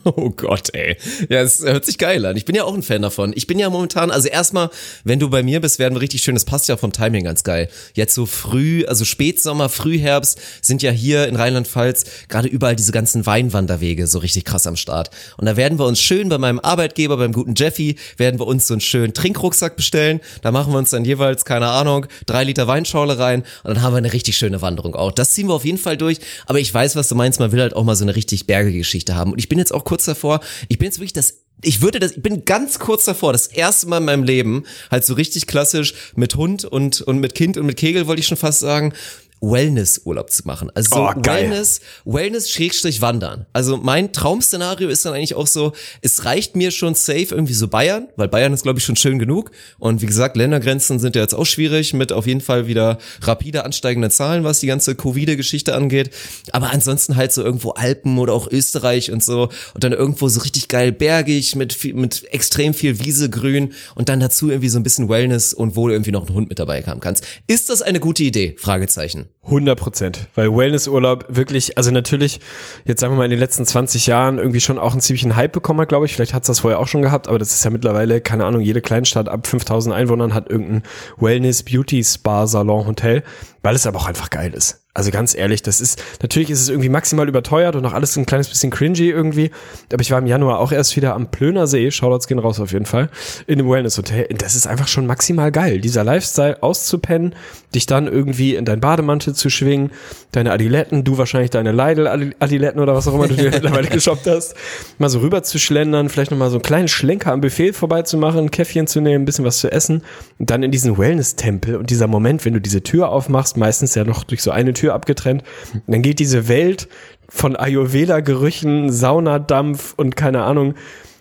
Oh Gott, ey. Ja, es hört sich geil an. Ich bin ja auch ein Fan davon. Ich bin ja momentan, also erstmal, wenn du bei mir bist, werden wir richtig schön, das passt ja vom Timing ganz geil. Jetzt so früh, also Spätsommer, Frühherbst sind ja hier in Rheinland-Pfalz gerade überall diese ganzen Weinwanderwege so richtig krass am Start. Und da werden wir uns schön bei meinem Arbeitgeber, beim guten Jeffy, werden wir uns so einen schönen Trinkrucksack bestellen. Da machen wir uns dann jeweils, keine Ahnung, drei Liter Weinschorle rein und dann haben wir eine richtig schöne Wanderung auch. Das ziehen wir auf jeden Fall durch. Aber ich weiß, was du meinst. Man will halt auch mal so eine richtig bergige Geschichte haben. Und ich bin jetzt auch kurz davor, ich bin jetzt wirklich das ich würde das, ich bin ganz kurz davor, das erste Mal in meinem Leben, halt so richtig klassisch mit Hund und, und mit Kind und mit Kegel, wollte ich schon fast sagen, Wellness-Urlaub zu machen. Also so Oh. Wellness, Wellness Schrägstrich wandern. Also mein Traumszenario ist dann eigentlich auch so, es reicht mir schon safe irgendwie so Bayern, weil Bayern ist glaube ich schon schön genug. Und wie gesagt, Ländergrenzen sind ja jetzt auch schwierig mit auf jeden Fall wieder rapide ansteigenden Zahlen, was die ganze Covid-Geschichte angeht. Aber ansonsten halt so irgendwo Alpen oder auch Österreich und so und dann irgendwo so richtig geil bergig mit viel, mit extrem viel Wiese, Grün und dann dazu irgendwie so ein bisschen Wellness und wo du irgendwie noch einen Hund mit dabei haben kannst. Ist das eine gute Idee? Fragezeichen. 100 Prozent, weil Wellnessurlaub wirklich, also natürlich, jetzt sagen wir mal in den letzten 20 Jahren irgendwie schon auch einen ziemlichen Hype bekommen hat, glaube ich. Vielleicht hat es das vorher auch schon gehabt, aber das ist ja mittlerweile, keine Ahnung, jede Kleinstadt ab 5000 Einwohnern hat irgendein Wellness, Beauty, Spa, Salon, Hotel, weil es aber auch einfach geil ist. Also ganz ehrlich, das ist, natürlich ist es irgendwie maximal überteuert und noch alles ein kleines bisschen cringy irgendwie. Aber ich war im Januar auch erst wieder am Plöner See, Shoutouts gehen raus auf jeden Fall, in einem Wellness-Hotel. Das ist einfach schon maximal geil. Dieser Lifestyle auszupennen, dich dann irgendwie in dein Bademantel zu schwingen, deine Adiletten, du wahrscheinlich deine Leidel-Adiletten oder was auch immer du dir mittlerweile geshoppt hast, mal so rüber zu schlendern, vielleicht nochmal so einen kleinen Schlenker am Buffet vorbeizumachen, ein Käffchen zu nehmen, ein bisschen was zu essen und dann in diesen Wellness-Tempel und dieser Moment, wenn du diese Tür aufmachst, meistens ja noch durch so eine Tür abgetrennt, und dann geht diese Welt von Ayurveda-Gerüchen, Saunadampf und keine Ahnung,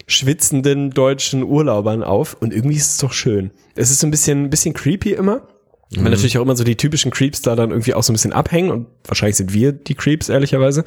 schwitzenden deutschen Urlaubern auf und irgendwie ist es doch schön. Es ist ein bisschen, ein bisschen creepy immer. Weil natürlich auch immer so die typischen Creeps da dann irgendwie auch so ein bisschen abhängen und wahrscheinlich sind wir die Creeps, ehrlicherweise.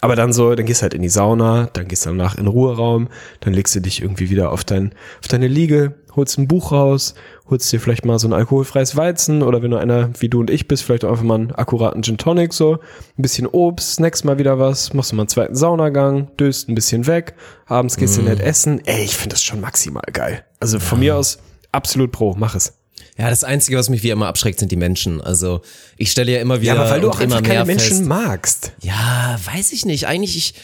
Aber dann so, dann gehst du halt in die Sauna, dann gehst du danach in den Ruheraum, dann legst du dich irgendwie wieder auf, dein, auf deine Liege, holst ein Buch raus, holst dir vielleicht mal so ein alkoholfreies Weizen oder wenn du einer wie du und ich bist, vielleicht auch einfach mal einen akkuraten Gin Tonic so, ein bisschen Obst, snackst mal wieder was, machst du mal einen zweiten Saunagang, döst ein bisschen weg, abends gehst du nett essen. Ey, ich finde das schon maximal geil. Also von mir aus absolut pro, mach es. Ja, das Einzige, was mich wie immer abschreckt, sind die Menschen. Also ich stelle ja immer wieder Ja, aber weil du auch immer keine Menschen fest. magst. Ja, weiß ich nicht. Eigentlich ich.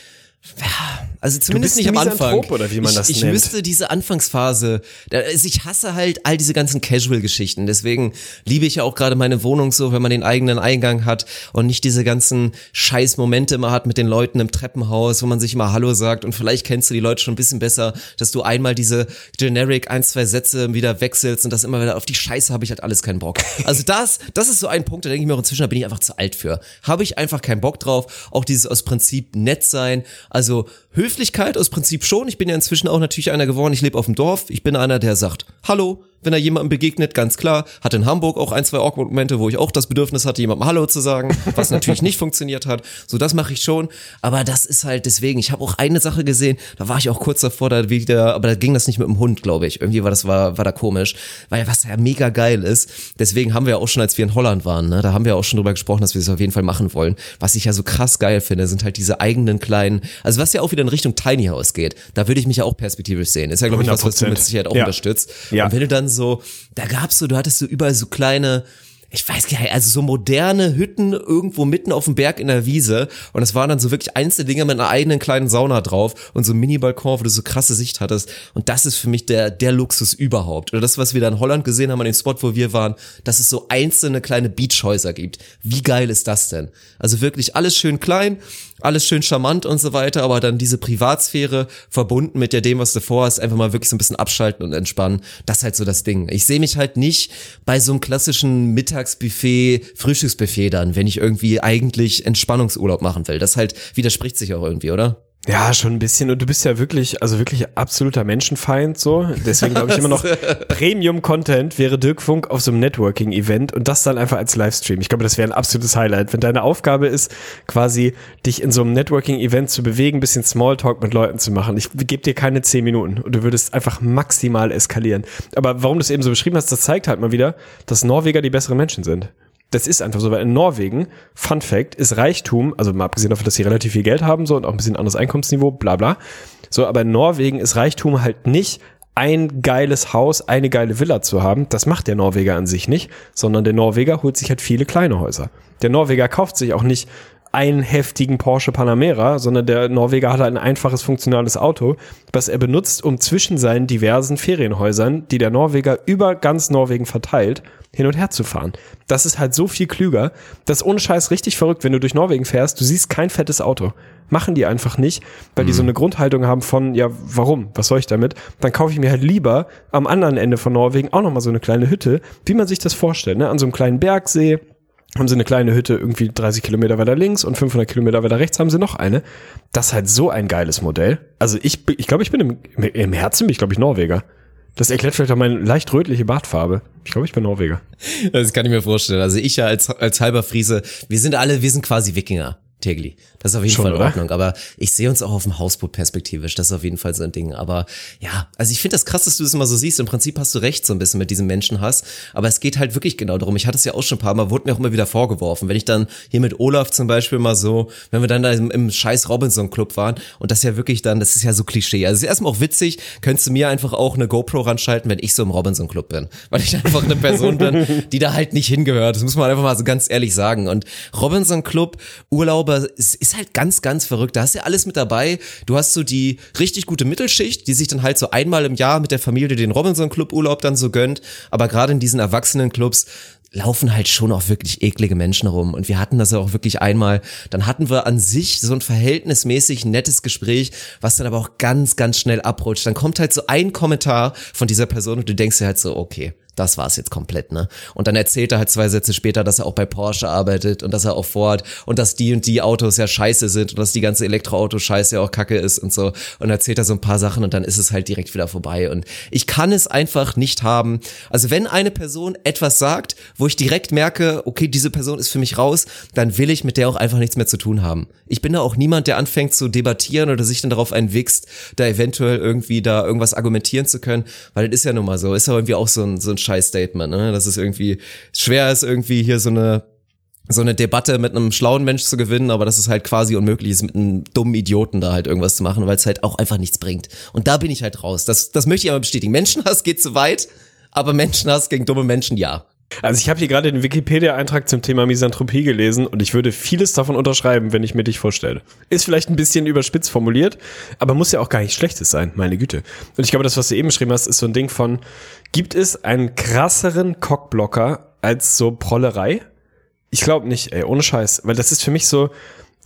Ja, Also zumindest nicht am Anfang. Oder wie man ich, das ich nennt. müsste diese Anfangsphase, also ich hasse halt all diese ganzen Casual-Geschichten. Deswegen liebe ich ja auch gerade meine Wohnung so, wenn man den eigenen Eingang hat und nicht diese ganzen scheiß Momente immer hat mit den Leuten im Treppenhaus, wo man sich immer Hallo sagt und vielleicht kennst du die Leute schon ein bisschen besser, dass du einmal diese generic ein, zwei Sätze wieder wechselst und das immer wieder auf die Scheiße habe ich halt alles keinen Bock. Also das, das ist so ein Punkt, da denke ich mir auch inzwischen, da bin ich einfach zu alt für. Habe ich einfach keinen Bock drauf. Auch dieses aus Prinzip nett sein. Also Höflichkeit aus Prinzip schon. Ich bin ja inzwischen auch natürlich einer geworden. Ich lebe auf dem Dorf. Ich bin einer, der sagt Hallo, wenn er jemandem begegnet, ganz klar. Hatte in Hamburg auch ein, zwei awkward Momente, wo ich auch das Bedürfnis hatte, jemandem Hallo zu sagen, was natürlich nicht funktioniert hat. So, das mache ich schon. Aber das ist halt deswegen, ich habe auch eine Sache gesehen, da war ich auch kurz davor, da wieder, aber da ging das nicht mit dem Hund, glaube ich. Irgendwie war das, war, war da komisch. Weil was ja mega geil ist, deswegen haben wir ja auch schon, als wir in Holland waren, ne, da haben wir auch schon drüber gesprochen, dass wir es auf jeden Fall machen wollen. Was ich ja so krass geil finde, sind halt diese eigenen kleinen, also was ja auch wieder in Richtung Tiny House geht. Da würde ich mich ja auch perspektivisch sehen. Ist ja, glaube ich, was, was du 100%. mit Sicherheit auch Ja. unterstützt. Ja. Und wenn du dann so, da gab's so, du hattest so überall so kleine, ich weiß gar nicht, also so moderne Hütten irgendwo mitten auf dem Berg in der Wiese und es waren dann so wirklich einzelne Dinge mit einer eigenen kleinen Sauna drauf und so ein Mini-Balkon, wo du so krasse Sicht hattest und das ist für mich der, der Luxus überhaupt. Oder das, was wir da in Holland gesehen haben an dem Spot, wo wir waren, dass es so einzelne kleine Beachhäuser gibt. Wie geil ist das denn? Also wirklich alles schön klein, alles schön charmant und so weiter, aber dann diese Privatsphäre verbunden mit ja dem, was du vorhast, einfach mal wirklich so ein bisschen abschalten und entspannen. Das ist halt so das Ding. Ich sehe mich halt nicht bei so einem klassischen Mittagsbuffet, Frühstücksbuffet dann, wenn ich irgendwie eigentlich Entspannungsurlaub machen will. Das halt widerspricht sich auch irgendwie, oder? Ja, schon ein bisschen. Und du bist ja wirklich, also wirklich absoluter Menschenfeind so. Deswegen glaube ich immer noch, Premium-Content wäre Dirk Funk auf so einem Networking-Event und das dann einfach als Livestream. Ich glaube, das wäre ein absolutes Highlight. Wenn deine Aufgabe ist, quasi dich in so einem Networking-Event zu bewegen, ein bisschen Smalltalk mit Leuten zu machen. Ich gebe dir keine zehn Minuten und du würdest einfach maximal eskalieren. Aber warum du es eben so beschrieben hast, das zeigt halt mal wieder, dass Norweger die besseren Menschen sind. Das ist einfach so, weil in Norwegen, Fun Fact, ist Reichtum, also mal abgesehen davon, dass sie relativ viel Geld haben so und auch ein bisschen anderes Einkommensniveau, bla bla. So, aber in Norwegen ist Reichtum halt nicht ein geiles Haus, eine geile Villa zu haben. Das macht der Norweger an sich nicht, sondern der Norweger holt sich halt viele kleine Häuser. Der Norweger kauft sich auch nicht einen heftigen Porsche Panamera, sondern der Norweger hat halt ein einfaches, funktionales Auto, was er benutzt, um zwischen seinen diversen Ferienhäusern, die der Norweger über ganz Norwegen verteilt, hin und her zu fahren. Das ist halt so viel klüger. Das ist ohne Scheiß richtig verrückt, wenn du durch Norwegen fährst, du siehst kein fettes Auto. Machen die einfach nicht, weil die so eine Grundhaltung haben von, ja, warum? Was soll ich damit? Dann kaufe ich mir halt lieber am anderen Ende von Norwegen auch nochmal so eine kleine Hütte, wie man sich das vorstellt, ne? An so einem kleinen Bergsee, haben sie eine kleine Hütte irgendwie 30 Kilometer weiter links und 500 Kilometer weiter rechts haben sie noch eine. Das ist halt so ein geiles Modell. Also ich, ich glaube, ich bin im, im Herzen, bin ich glaube ich Norweger. Das erklärt vielleicht auch meine leicht rötliche Bartfarbe. Ich glaube, ich bin Norweger. Das kann ich mir vorstellen. Also ich ja als, als halber Friese, wir sind alle, wir sind quasi Wikinger. Tegli. Das ist auf jeden Schon, Fall in oder? Ordnung. Aber ich sehe uns auch auf dem Hausboot perspektivisch. Das ist auf jeden Fall so ein Ding. Aber ja, also ich finde das krass, dass du das immer so siehst. Im Prinzip hast du recht so ein bisschen mit diesem Menschenhass. Aber es geht halt wirklich genau darum. Ich hatte es ja auch schon ein paar Mal, wurde mir auch immer wieder vorgeworfen. Wenn ich dann hier mit Olaf zum Beispiel mal so, wenn wir dann da im, im scheiß Robinson Club waren und das ja wirklich dann, das ist ja so Klischee. Also es ist erstmal auch witzig, könntest du mir einfach auch eine GoPro ranschalten, wenn ich so im Robinson Club bin. Weil ich einfach eine Person bin, die da halt nicht hingehört. Das muss man einfach mal so ganz ehrlich sagen. Und Robinson Club, Urlauber, ist, ist halt ganz, ganz verrückt. Da hast du ja alles mit dabei. Du hast so die richtig gute Mittelschicht, die sich dann halt so einmal im Jahr mit der Familie den Robinson Club Urlaub dann so gönnt. Aber gerade in diesen Erwachsenen-Clubs laufen halt schon auch wirklich eklige Menschen rum. Und wir hatten das ja auch wirklich einmal. Dann hatten wir an sich so ein verhältnismäßig nettes Gespräch, was dann aber auch ganz, ganz schnell abrutscht. Dann kommt halt so ein Kommentar von dieser Person und du denkst dir halt so, okay, das war's jetzt komplett, ne? Und dann erzählt er halt zwei Sätze später, dass er auch bei Porsche arbeitet und dass er auch Ford und dass die und die Autos ja scheiße sind und dass die ganze Elektroauto-Scheiße ja auch kacke ist und so. Und erzählt er so ein paar Sachen und dann ist es halt direkt wieder vorbei. Und ich kann es einfach nicht haben. Also wenn eine Person etwas sagt, wo ich direkt merke, okay, diese Person ist für mich raus, dann will ich mit der auch einfach nichts mehr zu tun haben. Ich bin da auch niemand, der anfängt zu debattieren oder sich dann darauf einwichst, da eventuell irgendwie da irgendwas argumentieren zu können, weil das ist ja nun mal so, ist ja irgendwie auch so ein, so ein Scheiß-Statement, ne? dass es irgendwie schwer ist, irgendwie hier so eine so eine Debatte mit einem schlauen Mensch zu gewinnen, aber dass es halt quasi unmöglich ist, mit einem dummen Idioten da halt irgendwas zu machen, weil es halt auch einfach nichts bringt. Und da bin ich halt raus. Das, das möchte ich aber bestätigen. Menschenhass geht zu weit, aber Menschenhass gegen dumme Menschen, ja. Also ich habe hier gerade den Wikipedia-Eintrag zum Thema Misanthropie gelesen und ich würde vieles davon unterschreiben, wenn ich mir dich vorstelle. Ist vielleicht ein bisschen überspitzt formuliert, aber muss ja auch gar nicht Schlechtes sein, meine Güte. Und ich glaube, das, was du eben beschrieben hast, ist so ein Ding von, gibt es einen krasseren Cockblocker als so Prollerei? Ich glaube nicht, ey, ohne Scheiß, weil das ist für mich so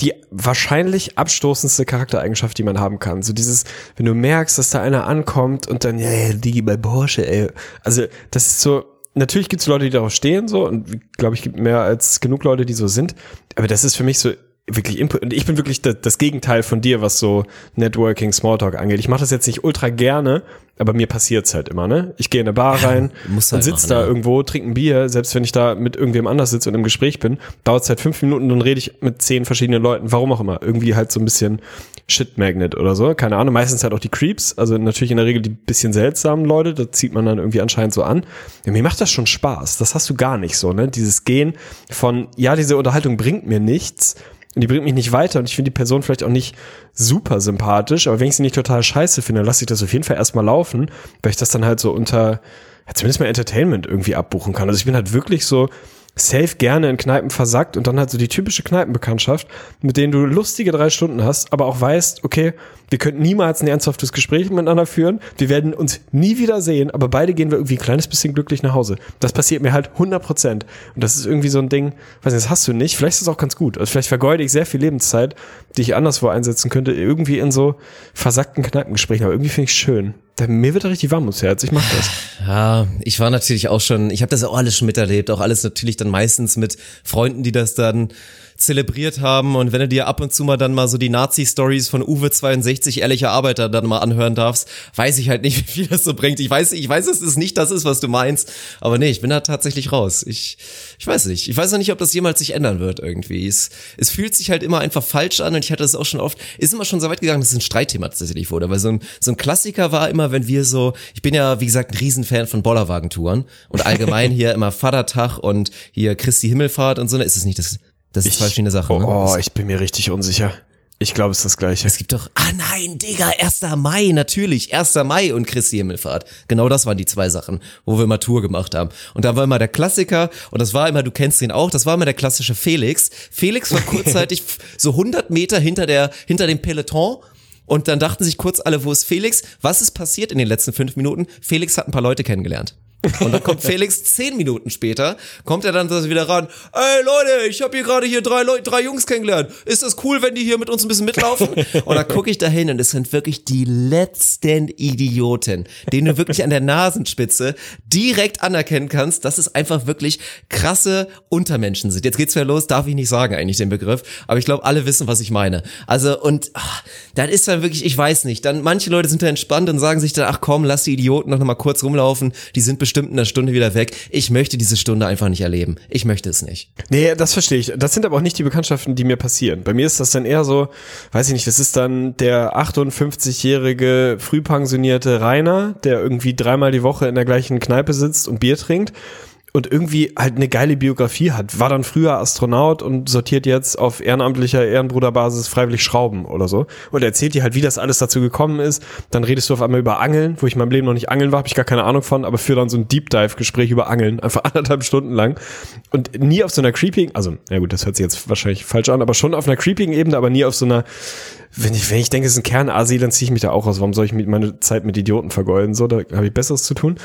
die wahrscheinlich abstoßendste Charaktereigenschaft, die man haben kann. So dieses, wenn du merkst, dass da einer ankommt und dann, ja, yeah, Digi bei Porsche, ey. Also, das ist so, natürlich gibt es Leute, die darauf stehen, so, und glaube ich, gibt mehr als genug Leute, die so sind. Aber das ist für mich so wirklich Input. Und ich bin wirklich das, Gegenteil von dir, was so Networking, Smalltalk angeht. Ich mache das jetzt nicht ultra gerne, aber mir passiert's halt immer, ne? Ich gehe in eine Bar rein musst und halt sitz machen, da ja. irgendwo, trinke ein Bier, selbst wenn ich da mit irgendwem anders sitze und im Gespräch bin, dauert's halt fünf Minuten, dann rede ich mit zehn verschiedenen Leuten, warum auch immer. Irgendwie halt so ein bisschen Shit-Magnet oder so, keine Ahnung. Meistens halt auch die Creeps, also natürlich in der Regel die bisschen seltsamen Leute, da zieht man dann irgendwie anscheinend so an. Ja, mir macht das schon Spaß, das hast du gar nicht so, ne? Dieses Gehen von, ja, diese Unterhaltung bringt mir nichts, und die bringt mich nicht weiter und ich finde die Person vielleicht auch nicht super sympathisch, aber wenn ich sie nicht total scheiße finde, dann lasse ich das auf jeden Fall erstmal laufen, weil ich das dann halt so unter, ja, zumindest mal Entertainment irgendwie abbuchen kann. Also ich bin halt wirklich so safe gerne in Kneipen versackt und dann halt so die typische Kneipenbekanntschaft, mit denen du lustige drei Stunden hast, aber auch weißt, okay, wir könnten niemals ein ernsthaftes Gespräch miteinander führen, wir werden uns nie wieder sehen, aber beide gehen wir irgendwie ein kleines bisschen glücklich nach Hause. Das passiert mir halt 100 Prozent. Und das ist irgendwie so ein Ding, weiß nicht, das hast du nicht, vielleicht ist es auch ganz gut. Also vielleicht vergeude ich sehr viel Lebenszeit, die ich anderswo einsetzen könnte, irgendwie in so versackten Kneipengesprächen, aber irgendwie finde ich schön. Mir wird richtig warm ums Herz, ich mach das. Ja, ich war natürlich auch schon, ich habe das auch alles schon miterlebt, auch alles natürlich dann meistens mit Freunden, die das dann zelebriert haben und wenn du dir ab und zu mal dann mal so die Nazi-Stories von Uwe 62 ehrlicher Arbeiter dann mal anhören darfst, weiß ich halt nicht, wie viel das so bringt. Ich weiß, ich weiß, dass es nicht das ist, was du meinst, aber nee, ich bin da tatsächlich raus. Ich, ich weiß nicht. Ich weiß noch nicht, ob das jemals sich ändern wird irgendwie. Es, es fühlt sich halt immer einfach falsch an und ich hatte das auch schon oft, ist immer schon so weit gegangen, dass es ein Streitthema tatsächlich wurde, weil so ein, so ein Klassiker war immer, wenn wir so, ich bin ja, wie gesagt, ein Riesenfan von Bollerwagentouren und allgemein hier immer Vatertag und hier Christi Himmelfahrt und so, ne, ist es nicht das, das ist zwei verschiedene Sachen. ne? Oh, ich bin mir richtig unsicher. Ich glaube, es ist das Gleiche. Es gibt doch, ah nein, Digga, 1. Mai, natürlich, 1. Mai und Christi Himmelfahrt. Genau das waren die zwei Sachen, wo wir immer Tour gemacht haben. Und da war immer der Klassiker, und das war immer, du kennst ihn auch, das war immer der klassische Felix. Felix war kurzzeitig so 100 Meter hinter der, hinter dem Peloton. Und dann dachten sich kurz alle, wo ist Felix? Was ist passiert in den letzten fünf Minuten? Felix hat ein paar Leute kennengelernt. Und dann kommt Felix zehn Minuten später, kommt er dann wieder ran. Ey Leute, ich habe hier gerade hier drei Leute, drei Jungs kennengelernt. Ist das cool, wenn die hier mit uns ein bisschen mitlaufen? Und dann gucke ich da hin und es sind wirklich die letzten Idioten, denen du wirklich an der Nasenspitze direkt anerkennen kannst, dass es einfach wirklich krasse Untermenschen sind. Jetzt geht's wieder los, darf ich nicht sagen eigentlich den Begriff, aber ich glaube, alle wissen, was ich meine. Also und ach, dann ist dann wirklich, ich weiß nicht, dann manche Leute sind da entspannt und sagen sich dann, ach komm, lass die Idioten noch mal kurz rumlaufen, die sind bestimmt in einer Stunde wieder weg. Ich möchte diese Stunde einfach nicht erleben. Ich möchte es nicht. Nee, das verstehe ich. Das sind aber auch nicht die Bekanntschaften, die mir passieren. Bei mir ist das dann eher so, weiß ich nicht, das ist dann der 58-jährige frühpensionierte Rainer, der irgendwie dreimal die Woche in der gleichen Kneipe sitzt und Bier trinkt und irgendwie halt eine geile Biografie hat. War dann früher Astronaut und sortiert jetzt auf ehrenamtlicher Ehrenbruderbasis freiwillig Schrauben oder so. Und erzählt dir halt, wie das alles dazu gekommen ist. Dann redest du auf einmal über Angeln, wo ich in meinem Leben noch nicht angeln war, habe ich gar keine Ahnung von, aber für dann so ein Deep Dive Gespräch über Angeln, einfach anderthalb Stunden lang. Und nie auf so einer creeping, also, ja gut, das hört sich jetzt wahrscheinlich falsch an, aber schon auf einer creeping Ebene, aber nie auf so einer, wenn ich, wenn ich denke, es ist ein Kernasi, dann ziehe ich mich da auch raus. Warum soll ich meine Zeit mit Idioten vergeuden? So, da habe ich Besseres zu tun.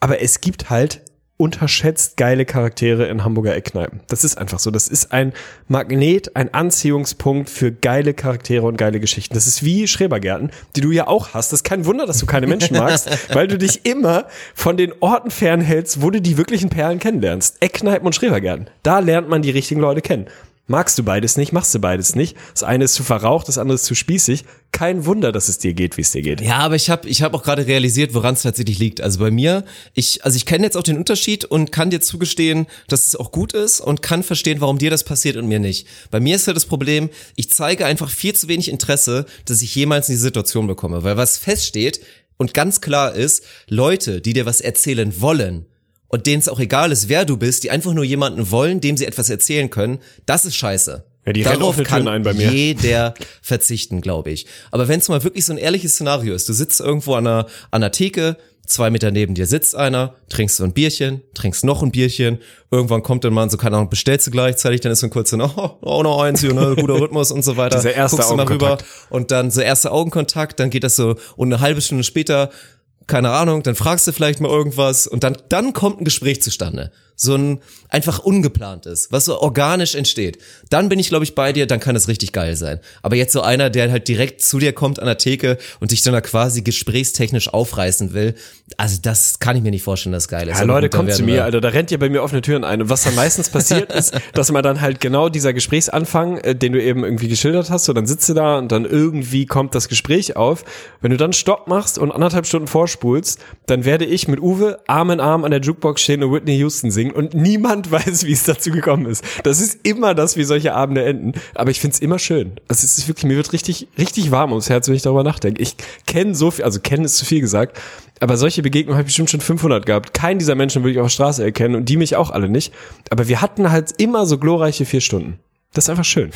Aber es gibt halt unterschätzt geile Charaktere in Hamburger Eckkneipen. Das ist einfach so. Das ist ein Magnet, ein Anziehungspunkt für geile Charaktere und geile Geschichten. Das ist wie Schrebergärten, die du ja auch hast. Das ist kein Wunder, dass du keine Menschen magst, weil du dich immer von den Orten fernhältst, wo du die wirklichen Perlen kennenlernst. Eckkneipen und Schrebergärten. Da lernt man die richtigen Leute kennen. Magst du beides nicht, machst du beides nicht. Das eine ist zu verraucht, das andere ist zu spießig. Kein Wunder, dass es dir geht, wie es dir geht. Ja, aber ich habe ich hab auch gerade realisiert, woran es tatsächlich liegt. Also bei mir, ich, also ich kenne jetzt auch den Unterschied und kann dir zugestehen, dass es auch gut ist und kann verstehen, warum dir das passiert und mir nicht. Bei mir ist halt das Problem, ich zeige einfach viel zu wenig Interesse, dass ich jemals in die Situation bekomme. Weil was feststeht und ganz klar ist, Leute, die dir was erzählen wollen, und denen es auch egal ist, wer du bist, die einfach nur jemanden wollen, dem sie etwas erzählen können, das ist scheiße. Ja, die Darauf kann ein bei mir. jeder verzichten, glaube ich. Aber wenn es mal wirklich so ein ehrliches Szenario ist, du sitzt irgendwo an einer, an einer Theke, zwei Meter neben dir sitzt einer, trinkst so ein Bierchen, trinkst noch ein Bierchen, irgendwann kommt dann mal so, keine Ahnung, bestellst du gleichzeitig, dann ist so ein kurzer, oh, auch noch eins hier, ne, guter Rhythmus und so weiter. Dieser erste Guckst Augenkontakt. und dann so erster Augenkontakt, dann geht das so und eine halbe Stunde später keine Ahnung, dann fragst du vielleicht mal irgendwas und dann, dann kommt ein Gespräch zustande. So ein einfach ungeplantes, was so organisch entsteht. Dann bin ich, glaube ich, bei dir, dann kann es richtig geil sein. Aber jetzt so einer, der halt direkt zu dir kommt an der Theke und dich dann da quasi gesprächstechnisch aufreißen will, also das kann ich mir nicht vorstellen, dass geil ist. Ja, Leute, kommt zu mir, Alter, da rennt ihr bei mir offene Türen ein. Und was dann meistens passiert ist, dass man dann halt genau dieser Gesprächsanfang, äh, den du eben irgendwie geschildert hast, so dann sitzt du da und dann irgendwie kommt das Gespräch auf. Wenn du dann Stopp machst und anderthalb Stunden vorspulst, dann werde ich mit Uwe Arm in Arm an der Jukebox stehen und Whitney Houston singen und niemand weiß, wie es dazu gekommen ist. Das ist immer das, wie solche Abende enden. Aber ich find's immer schön. Also es ist wirklich, mir wird richtig, richtig warm ums Herz, wenn ich darüber nachdenke. Ich kenne so viel, also kennen ist zu viel gesagt, aber solche Begegnungen habe ich bestimmt schon 500 gehabt. Keinen dieser Menschen würde ich auf der Straße erkennen und die mich auch alle nicht. Aber wir hatten halt immer so glorreiche vier Stunden. Das ist einfach schön.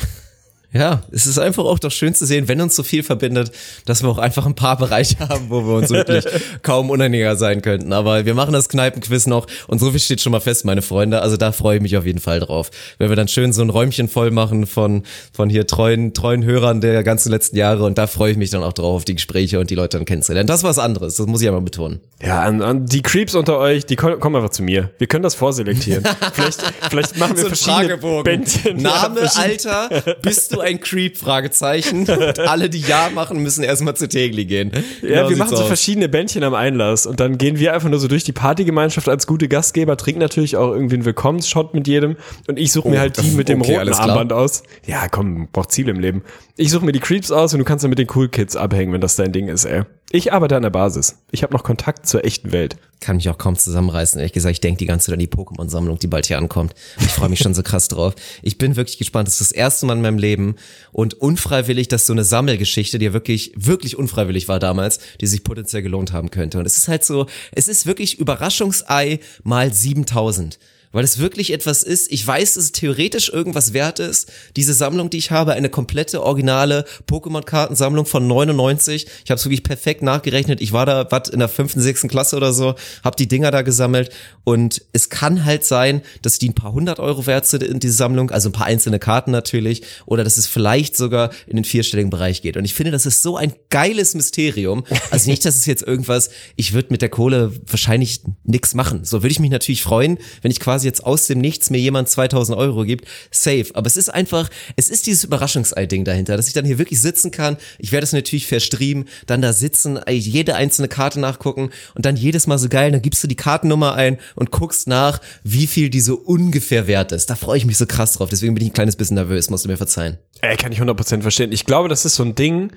Ja, es ist einfach auch doch schön zu sehen, wenn uns so viel verbindet, dass wir auch einfach ein paar Bereiche haben, wo wir uns wirklich kaum unabhängiger sein könnten. Aber wir machen das Kneipenquiz noch und so viel steht schon mal fest, meine Freunde. Also da freue ich mich auf jeden Fall drauf. Wenn wir dann schön so ein Räumchen voll machen von, von hier treuen, treuen Hörern der ganzen letzten Jahre und da freue ich mich dann auch drauf, auf die Gespräche und die Leute dann kennenzulernen. Das ist was anderes, das muss ich aber betonen. Ja, an, an die Creeps unter euch, die kommen, einfach zu mir. Wir können das vorselektieren. vielleicht, vielleicht machen wir verschiedene Bändchen. Name, ja, Alter, bist du ein Creep? Fragezeichen. Und alle, die Ja machen, müssen erstmal zu Tegli gehen. Ja, Genau wir machen so aus. verschiedene Bändchen am Einlass und dann gehen wir einfach nur so durch die Partygemeinschaft als gute Gastgeber, trinken natürlich auch irgendwie einen Willkommensshot mit jedem und ich suche mir Oh, halt die mit dem okay, roten. Armband aus. Ja, komm, braucht Ziel im Leben. Ich suche mir die Creeps aus und du kannst dann mit den Cool Kids abhängen, wenn das dein Ding ist, ey. Ich arbeite an der Basis. Ich habe noch Kontakt zur echten Welt. Kann mich auch kaum zusammenreißen. Ehrlich gesagt, ich denke die ganze Zeit an die Pokémon-Sammlung, die bald hier ankommt. Ich freue mich schon so krass drauf. Ich bin wirklich gespannt. Das ist das erste Mal in meinem Leben und unfreiwillig, dass so eine Sammelgeschichte, die ja wirklich, wirklich unfreiwillig war damals, die sich potenziell gelohnt haben könnte. Und es ist halt so, es ist wirklich Überraschungsei mal 7000. Weil es wirklich etwas ist, ich weiß, dass es theoretisch irgendwas wert ist. Diese Sammlung, die ich habe, eine komplette originale Pokémon-Kartensammlung von 99. Ich habe es wirklich perfekt nachgerechnet. Ich war da was in der fünften, sechsten Klasse oder so, habe die Dinger da gesammelt und es kann halt sein, dass die ein paar hundert Euro wert sind in diese Sammlung, also ein paar einzelne Karten natürlich, oder dass es vielleicht sogar in den vierstelligen Bereich geht. Und ich finde, das ist so ein geiles Mysterium. Also nicht, dass es jetzt irgendwas, ich würde mit der Kohle wahrscheinlich nix machen. So würde ich mich natürlich freuen, wenn ich quasi jetzt aus dem Nichts mir jemand 2000 Euro gibt. Safe. Aber es ist einfach, es ist dieses Überraschungsei-Ding dahinter, dass ich dann hier wirklich sitzen kann. Ich werde es natürlich verstreamen, dann da sitzen, jede einzelne Karte nachgucken und dann jedes Mal so geil, dann gibst du die Kartennummer ein und guckst nach, wie viel die so ungefähr wert ist. Da freue ich mich so krass drauf. Deswegen bin ich ein kleines bisschen nervös, musst du mir verzeihen. Ey, kann ich 100% verstehen. Ich glaube, das ist so ein Ding,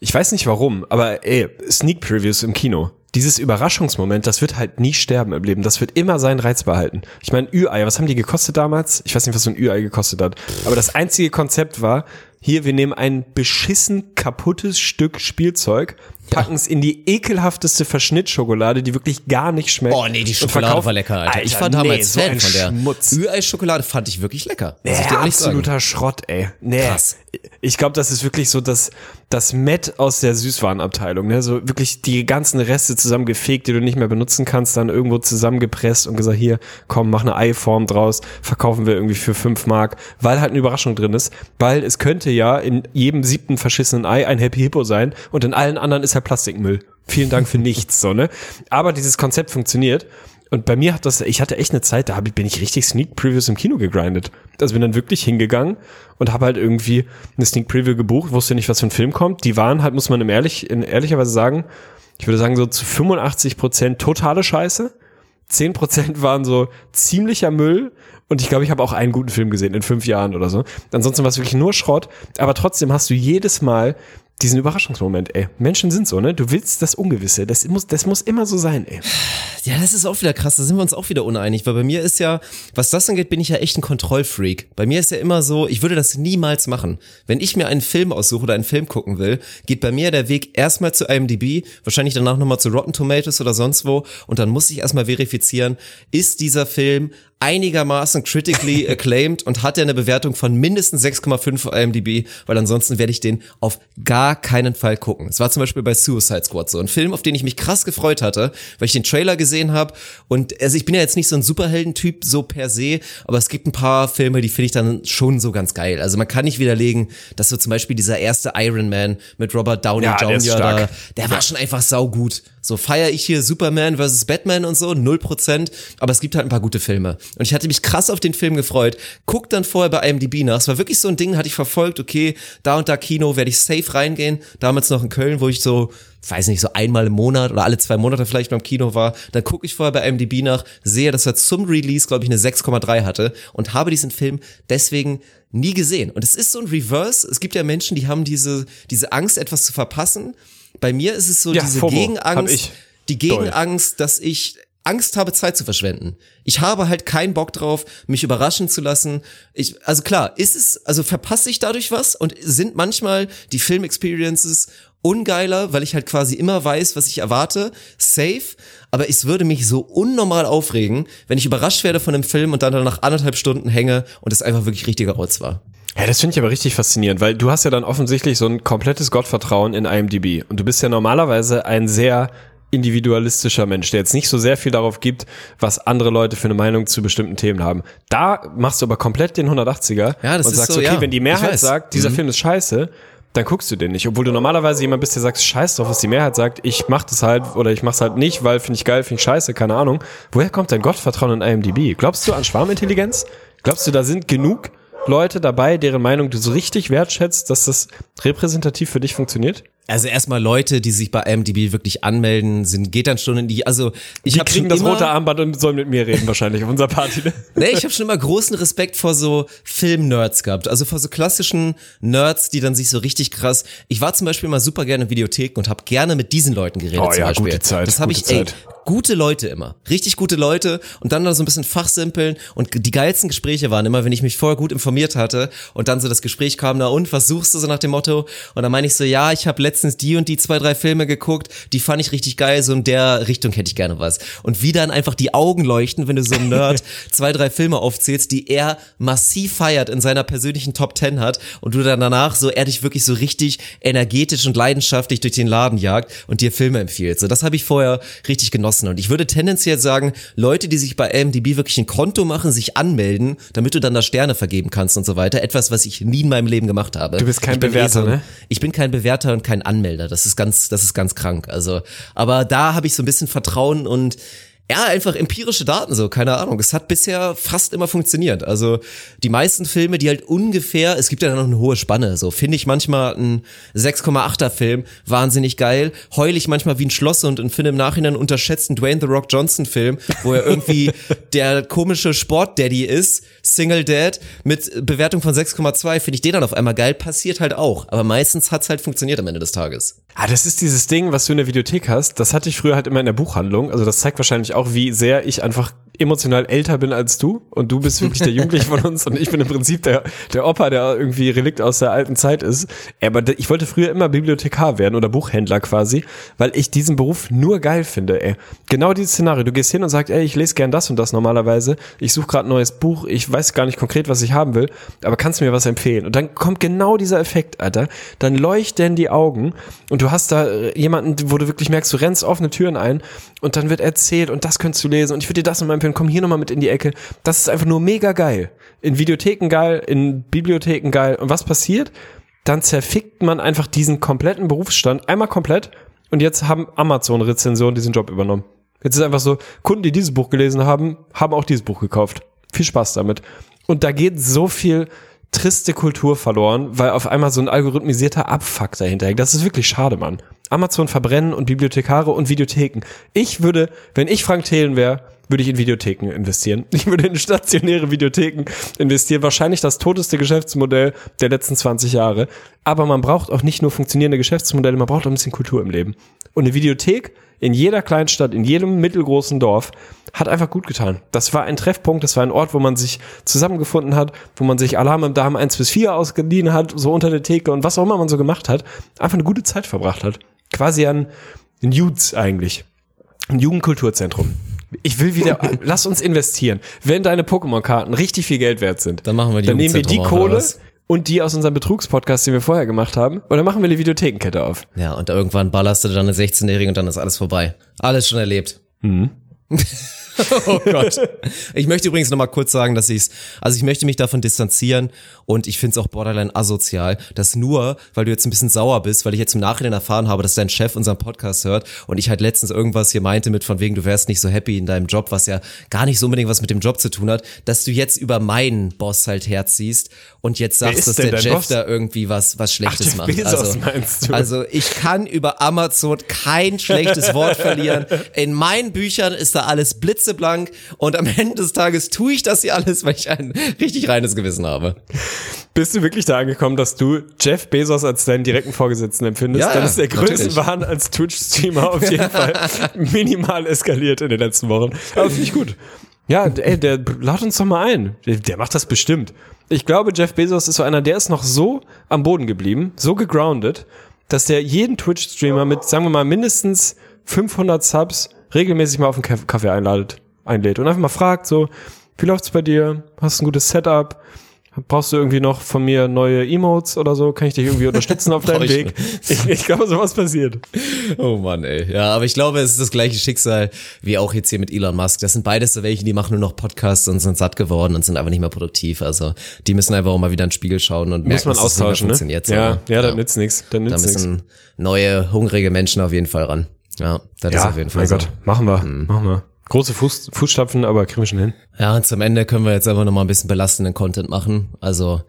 ich weiß nicht warum, aber ey, Sneak Previews im Kino. Dieses Überraschungsmoment, das wird halt nie sterben im Leben. Das wird immer seinen Reiz behalten. Ich meine, Ü-Ei, was haben die gekostet damals? Ich weiß nicht, was so ein Ü-Ei gekostet hat. Aber das einzige Konzept war, hier, wir nehmen ein beschissen kaputtes Stück Spielzeug, packen es in die ekelhafteste Verschnittschokolade, die wirklich gar nicht schmeckt. Oh nee, die Schokolade war lecker, Alter. ich war nee, damals so Fan von der. Schmutz. Ü-Ei-Schokolade fand ich wirklich lecker. Sagen. absoluter Schrott, ey. Nee. Krass. Ich glaube, das ist wirklich so das, das Met aus der Süßwarenabteilung. Ne? So wirklich die ganzen Reste zusammengefegt, die du nicht mehr benutzen kannst, dann irgendwo zusammengepresst und gesagt, hier, komm, mach eine Eiform draus, verkaufen wir irgendwie für fünf Mark, weil halt eine Überraschung drin ist. Weil es könnte ja in jedem siebten verschissenen Ei ein Happy Hippo sein und in allen anderen ist halt Plastikmüll. Vielen Dank für nichts, so, ne? Aber dieses Konzept funktioniert. Und bei mir hat das, ich hatte echt eine Zeit, da hab ich, bin ich richtig Sneak Previews im Kino gegrindet. Also bin dann wirklich hingegangen und habe halt irgendwie eine Sneak Preview gebucht, wusste nicht, was für ein Film kommt. Die waren halt, muss man im ehrlich, in ehrlicherweise sagen, ich würde sagen so zu 85 Prozent totale Scheiße. 10 Prozent waren so ziemlicher Müll. Und ich glaube, ich habe auch einen guten Film gesehen in fünf Jahren oder so. Ansonsten war es wirklich nur Schrott. Aber trotzdem hast du jedes Mal diesen Überraschungsmoment, ey. Menschen sind so, ne? Du willst das Ungewisse. Das muss, das muss immer so sein, ey. Ja, das ist auch wieder krass. Da sind wir uns auch wieder uneinig, weil bei mir ist ja, was das angeht, bin ich ja echt ein Kontrollfreak. Bei mir ist ja immer so, ich würde das niemals machen. Wenn ich mir einen Film aussuche oder einen Film gucken will, geht bei mir der Weg erstmal zu IMDb, wahrscheinlich danach nochmal zu Rotten Tomatoes oder sonst wo und dann muss ich erstmal verifizieren, ist dieser Film einigermaßen critically acclaimed und hat ja eine Bewertung von mindestens 6,5 auf IMDb, weil ansonsten werde ich den auf gar keinen Fall gucken. Es war zum Beispiel bei Suicide Squad so ein Film, auf den ich mich krass gefreut hatte, weil ich den Trailer gesehen habe und also ich bin ja jetzt nicht so ein Superheldentyp so per se, aber es gibt ein paar Filme, die finde ich dann schon so ganz geil. Also man kann nicht widerlegen, dass so zum Beispiel dieser erste Iron Man mit Robert Downey Ja, der Jr. stark. Da, der war schon einfach saugut. So feiere ich hier Superman vs. Batman und so, null Prozent, aber es gibt halt ein paar gute Filme. Und ich hatte mich krass auf den Film gefreut, guck dann vorher bei IMDb nach. Es war wirklich so ein Ding, hatte ich verfolgt, okay, da und da Kino werde ich safe reingehen. Damals noch in Köln, wo ich so, weiß nicht, so einmal im Monat oder alle zwei Monate vielleicht beim Kino war. Dann gucke ich vorher bei IMDb nach, sehe, dass er zum Release, glaube ich, eine 6,3 hatte und habe diesen Film deswegen nie gesehen. Und es ist so ein Reverse. Es gibt ja Menschen, die haben diese, diese Angst, etwas zu verpassen. Bei mir ist es so Ja, diese hab Gegenangst, die Gegenangst, dass ich Angst habe, Zeit zu verschwenden. Ich habe halt keinen Bock drauf, mich überraschen zu lassen. Ich, also klar, ist es, also verpasse ich dadurch was und sind manchmal die Film-Experiences ungeiler, weil ich halt quasi immer weiß, was ich erwarte, safe, aber es würde mich so unnormal aufregen, wenn ich überrascht werde von einem Film und dann nach anderthalb Stunden hänge und es einfach wirklich richtiger Rotz war. Ja, das finde ich aber richtig faszinierend, weil du hast ja dann offensichtlich so ein komplettes Gottvertrauen in IMDb und du bist ja normalerweise ein sehr individualistischer Mensch, der jetzt nicht so sehr viel darauf gibt, was andere Leute für eine Meinung zu bestimmten Themen haben. Da machst du aber komplett den 180er Ja, das und ist sagst, so, okay, ja, wenn die Mehrheit sagt, dieser Mhm. Film ist scheiße, dann guckst du den nicht, obwohl du normalerweise jemand bist, der sagt, scheiß drauf, was die Mehrheit sagt, ich mach das halt oder ich mach's halt nicht, weil finde ich geil, finde ich scheiße, keine Ahnung. Woher kommt dein Gottvertrauen in IMDb? Glaubst du an Schwarmintelligenz? Glaubst du, da sind genug Leute dabei, deren Meinung du so richtig wertschätzt, dass das repräsentativ für dich funktioniert? Also erstmal Leute, die sich bei IMDb wirklich anmelden, sind, geht dann schon in die, also ich Die habe kriegen das immer, rote Armband und sollen mit mir reden wahrscheinlich auf unserer Party. Ne? Nee, ich habe schon immer großen Respekt vor so Film-Nerds gehabt. Also vor so klassischen Nerds, die dann sich so richtig krass. Ich war zum Beispiel mal super gerne in Videotheken und habe gerne mit diesen Leuten geredet. Oh zum ja, Beispiel. gute Zeit, Das habe ich, ey, Zeit. Gute Leute immer. Richtig gute Leute und dann da so ein bisschen fachsimpeln und die geilsten Gespräche waren immer, wenn ich mich vorher gut informiert hatte und dann so das Gespräch kam, na und, was suchst du so nach dem Motto? Und dann meine ich so, ja, ich habe letztens die und die zwei, drei Filme geguckt, die fand ich richtig geil, so in der Richtung hätte ich gerne was. Und wie dann einfach die Augen leuchten, wenn du so einem Nerd zwei, drei Filme aufzählst, die er massiv feiert in seiner persönlichen Top Ten hat und du dann danach so, er dich wirklich so richtig energetisch und leidenschaftlich durch den Laden jagt und dir Filme empfiehlt. So, das habe ich vorher richtig genossen. Und ich würde tendenziell sagen, Leute, die sich bei IMDb wirklich ein Konto machen, sich anmelden, damit du dann da Sterne vergeben kannst und so weiter. Etwas, was ich nie in meinem Leben gemacht habe. Du bist kein Bewerter, so, ne? Ich bin kein Bewerter und kein Anmelder. Das ist ganz, das ist ganz krank. Also, aber da habe ich so ein bisschen Vertrauen und ja, einfach empirische Daten so, keine Ahnung. Es hat bisher fast immer funktioniert. Also die meisten Filme, die halt ungefähr, es gibt ja noch eine hohe Spanne, so finde ich manchmal ein 6,8er Film wahnsinnig geil, heul ich manchmal wie ein Schlosshund und finde im Nachhinein einen unterschätzten Dwayne The Rock Johnson Film, wo er irgendwie der komische Sportdaddy ist, Single Dad mit Bewertung von 6,2, finde ich den dann auf einmal geil, passiert halt auch. Aber meistens hat's halt funktioniert am Ende des Tages. Ah, das ist dieses Ding, was du in der Videothek hast. Das hatte ich früher halt immer in der Buchhandlung. Also das zeigt wahrscheinlich auch, wie sehr ich einfach emotional älter bin als du. Und du bist wirklich der Jugendliche von uns und ich bin im Prinzip der, der Opa, der irgendwie Relikt aus der alten Zeit ist. Aber ich wollte früher immer Bibliothekar werden oder Buchhändler quasi, weil ich diesen Beruf nur geil finde, ey. Genau dieses Szenario. Du gehst hin und sagst, ey, ich lese gern das und das normalerweise. Ich suche gerade ein neues Buch. Ich weiß gar nicht konkret, was ich haben will, aber kannst du mir was empfehlen? Und dann kommt genau dieser Effekt, Alter. Dann leuchten die Augen und du hast da äh, jemanden, wo du wirklich merkst, du rennst offene Türen ein und dann wird erzählt und das könntest du lesen und ich würde dir das nochmal empfehlen, komm hier nochmal mit in die Ecke. Das ist einfach nur mega geil. In Videotheken geil, in Bibliotheken geil. Und was passiert? Dann zerfickt man einfach diesen kompletten Berufsstand einmal komplett und jetzt haben Amazon-Rezensionen diesen Job übernommen. Jetzt ist einfach so, Kunden, die dieses Buch gelesen haben, haben auch dieses Buch gekauft. Viel Spaß damit. Und da geht so viel triste Kultur verloren, weil auf einmal so ein algorithmisierter Abfuck dahinter hängt. Das ist wirklich schade, Mann. Amazon verbrennen und Bibliothekare und Videotheken. Ich würde, wenn ich Frank Thelen wäre, würde ich in Videotheken investieren. Ich würde in stationäre Videotheken investieren. Wahrscheinlich das toteste Geschäftsmodell der letzten 20 Jahre. Aber man braucht auch nicht nur funktionierende Geschäftsmodelle, man braucht auch ein bisschen Kultur im Leben. Und eine Videothek in jeder Kleinstadt, in jedem mittelgroßen Dorf hat einfach gut getan. Das war ein Treffpunkt, das war ein Ort, wo man sich zusammengefunden hat, wo man sich Alarm im Darm 1 bis 4 ausgeliehen hat, so unter der Theke und was auch immer man so gemacht hat, einfach eine gute Zeit verbracht hat. Quasi ein, Youths eigentlich. Ein Jugendkulturzentrum. Ich will wieder, lass uns investieren. Wenn deine Pokémon-Karten richtig viel Geld wert sind, Dann machen wir die dann nehmen wir die Kohle und die aus unserem Betrugspodcast, den wir vorher gemacht haben, oder machen wir eine Videothekenkette auf. Ja, und irgendwann ballerst du dann eine 16-Jährige und dann ist alles vorbei. Alles schon erlebt. oh Gott. Ich möchte übrigens nochmal kurz sagen, dass ich's, also ich möchte mich davon distanzieren und ich finde es auch borderline asozial, dass nur, weil du jetzt ein bisschen sauer bist, weil ich jetzt im Nachhinein erfahren habe, dass dein Chef unseren Podcast hört und ich halt letztens irgendwas hier meinte mit von wegen, du wärst nicht so happy in deinem Job, was ja gar nicht so unbedingt was mit dem Job zu tun hat, dass du jetzt über meinen Boss halt herziehst und jetzt sagst, dass der Boss? da irgendwie was, was Schlechtes Jeff macht. Also, meinst du? also ich kann über Amazon kein schlechtes Wort verlieren. In meinen Büchern ist da alles blitzeblank und am Ende des Tages tue ich das hier alles, weil ich ein richtig reines Gewissen habe. Bist du wirklich da angekommen, dass du Jeff Bezos als deinen direkten Vorgesetzten empfindest? Ja, Dann ist der. Größenwahn als Twitch-Streamer auf jeden Fall minimal eskaliert in den letzten Wochen. Aber finde ich gut. Ja, ey, der lad uns doch mal ein. Der, der macht das bestimmt. Ich glaube, Jeff Bezos ist so einer, der ist noch so am Boden geblieben, so gegroundet, dass der jeden Twitch-Streamer mit, sagen wir mal, mindestens 500 Subs regelmäßig mal auf einen Kaff- Kaffee einladet, einlädt und einfach mal fragt so, wie läuft's bei dir? Hast du ein gutes Setup? Brauchst du irgendwie noch von mir neue Emotes oder so? Kann ich dich irgendwie unterstützen auf deinem Weg? Ich, ich glaube, sowas passiert. Oh Mann, ey. Ja, aber ich glaube, es ist das gleiche Schicksal wie auch jetzt hier mit Elon Musk. Das sind beides so welche, die machen nur noch Podcasts und sind satt geworden und sind einfach nicht mehr produktiv. Also die müssen einfach auch mal wieder in den Spiegel schauen und merken, Muss man dass das nicht mehr austauschen, ne? funktioniert. so, Ja, ne? ja, das nützt nichts. Dann Da nützt nichts. müssen neue, hungrige Menschen auf jeden Fall ran. Ja, das ist auf jeden Fall mein so. Gott, machen wir, machen wir. Große Fuß, Fußstapfen, aber kriegen wir schon hin. Ja, und zum Ende können wir jetzt einfach nochmal ein bisschen belastenden Content machen. Also,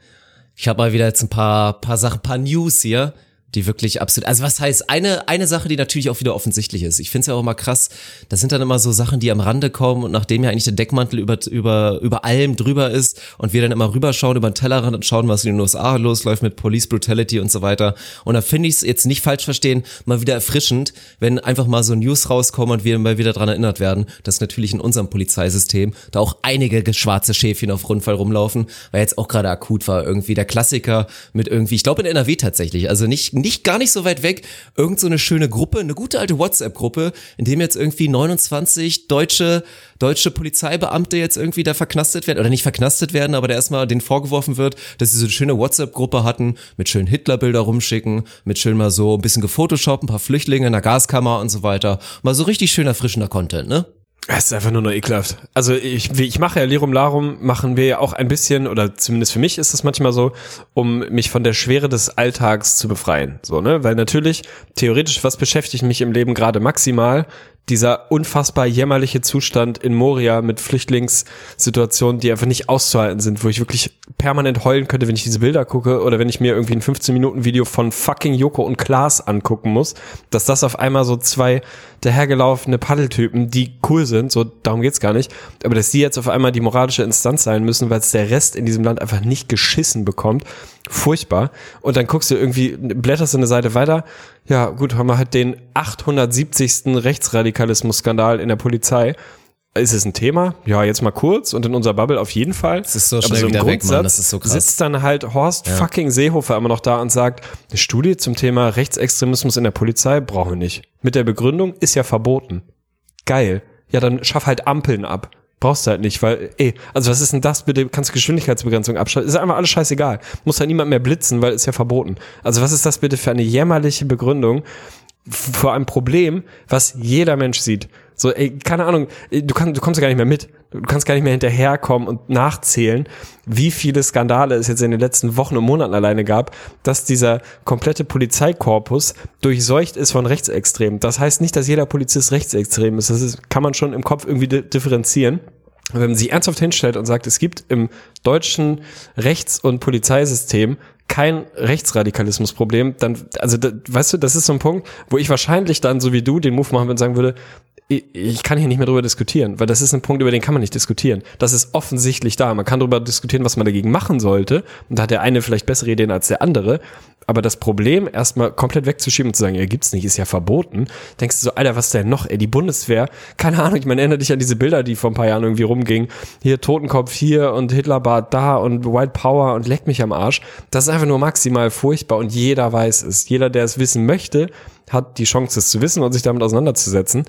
ich habe mal wieder jetzt ein paar, paar Sachen, paar News hier, die wirklich absolut, also was heißt, eine, eine Sache, die natürlich auch wieder offensichtlich ist. Ich finde es ja auch immer krass, das sind dann immer so Sachen, die am Rande kommen und nachdem ja eigentlich der Deckmantel über, über, über allem drüber ist und wir dann immer rüberschauen über den Tellerrand und schauen, was in den USA losläuft mit Police Brutality und so weiter. Und da finde ich es jetzt nicht falsch verstehen, mal wieder erfrischend, wenn einfach mal so News rauskommen und wir mal wieder dran erinnert werden, dass natürlich in unserem Polizeisystem da auch einige schwarze Schäfchen auf Rundfall rumlaufen, weil jetzt auch gerade akut war irgendwie der Klassiker mit irgendwie, ich glaube in NRW tatsächlich, also nicht, nicht gar nicht so weit weg, irgend so eine schöne Gruppe, eine gute alte WhatsApp-Gruppe, in dem jetzt irgendwie 29 deutsche, deutsche Polizeibeamte jetzt irgendwie da verknastet werden, oder nicht verknastet werden, aber da erstmal denen vorgeworfen wird, dass sie so eine schöne WhatsApp-Gruppe hatten, mit schönen Hitlerbilder rumschicken, mit schön mal so ein bisschen gefotoshoppt, ein paar Flüchtlinge in der Gaskammer und so weiter. Mal so richtig schön erfrischender Content, ne? Es ist einfach nur noch ekelhaft. Also ich, wie- ich mache ja Lirum Larum, machen wir ja auch ein bisschen, oder zumindest für mich ist es manchmal so, um mich von der Schwere des Alltags zu befreien. So, ne? Weil natürlich, theoretisch, was beschäftigt mich im Leben gerade maximal? Dieser unfassbar jämmerliche Zustand in Moria mit Flüchtlingssituationen, die einfach nicht auszuhalten sind, wo ich wirklich permanent heulen könnte, wenn ich diese Bilder gucke oder wenn ich mir irgendwie ein 15-Minuten-Video von fucking Joko und Klaas angucken muss, dass das auf einmal so zwei dahergelaufene Paddeltypen, die cool sind, so darum geht's gar nicht, aber dass die jetzt auf einmal die moralische Instanz sein müssen, weil es der Rest in diesem Land einfach nicht geschissen bekommt. Furchtbar. Und dann guckst du irgendwie, blätterst du eine Seite weiter. Ja, gut, haben wir halt den 870. Rechtsradikalismus-Skandal in der Polizei. Ist es ein Thema? Ja, jetzt mal kurz und in unserer Bubble auf jeden Fall. Es ist so schnell wieder weg, Mann. Das ist so krass. Sitzt dann halt Horst fucking Seehofer immer noch da und sagt, eine Studie zum Thema Rechtsextremismus in der Polizei brauchen wir nicht. Mit der Begründung ist ja verboten. Geil. Ja, dann schaff halt Ampeln ab. Brauchst du halt nicht, weil, ey, also was ist denn das bitte? Kannst Geschwindigkeitsbegrenzung abschalten? Ist einfach alles scheißegal. Muss halt niemand mehr blitzen, weil ist ja verboten. Also was ist das bitte für eine jämmerliche Begründung vor einem Problem, was jeder Mensch sieht? So, ey, keine Ahnung, du, kannst, du kommst ja gar nicht mehr mit. Du kannst gar nicht mehr hinterherkommen und nachzählen, wie viele Skandale es jetzt in den letzten Wochen und Monaten alleine gab, dass dieser komplette Polizeikorpus durchseucht ist von Rechtsextremen. Das heißt nicht, dass jeder Polizist rechtsextrem ist. Das ist, kann man schon im Kopf irgendwie di- differenzieren. Wenn man sich ernsthaft hinstellt und sagt, es gibt im deutschen Rechts- und Polizeisystem kein Rechtsradikalismusproblem, dann, also, da, weißt du, das ist so ein Punkt, wo ich wahrscheinlich dann, so wie du, den Move machen würde und sagen würde, ich, kann hier nicht mehr drüber diskutieren, weil das ist ein Punkt, über den kann man nicht diskutieren. Das ist offensichtlich da. Man kann darüber diskutieren, was man dagegen machen sollte. Und da hat der eine vielleicht bessere Ideen als der andere. Aber das Problem erstmal komplett wegzuschieben und zu sagen, ja, gibt's nicht, ist ja verboten. Denkst du so, Alter, was denn noch? Ey, die Bundeswehr, keine Ahnung, ich meine, erinnere dich an diese Bilder, die vor ein paar Jahren irgendwie rumgingen. Hier Totenkopf hier und Hitlerbart da und White Power und leck mich am Arsch. Das ist einfach nur maximal furchtbar und jeder weiß es. Jeder, der es wissen möchte, hat die Chance, es zu wissen und sich damit auseinanderzusetzen.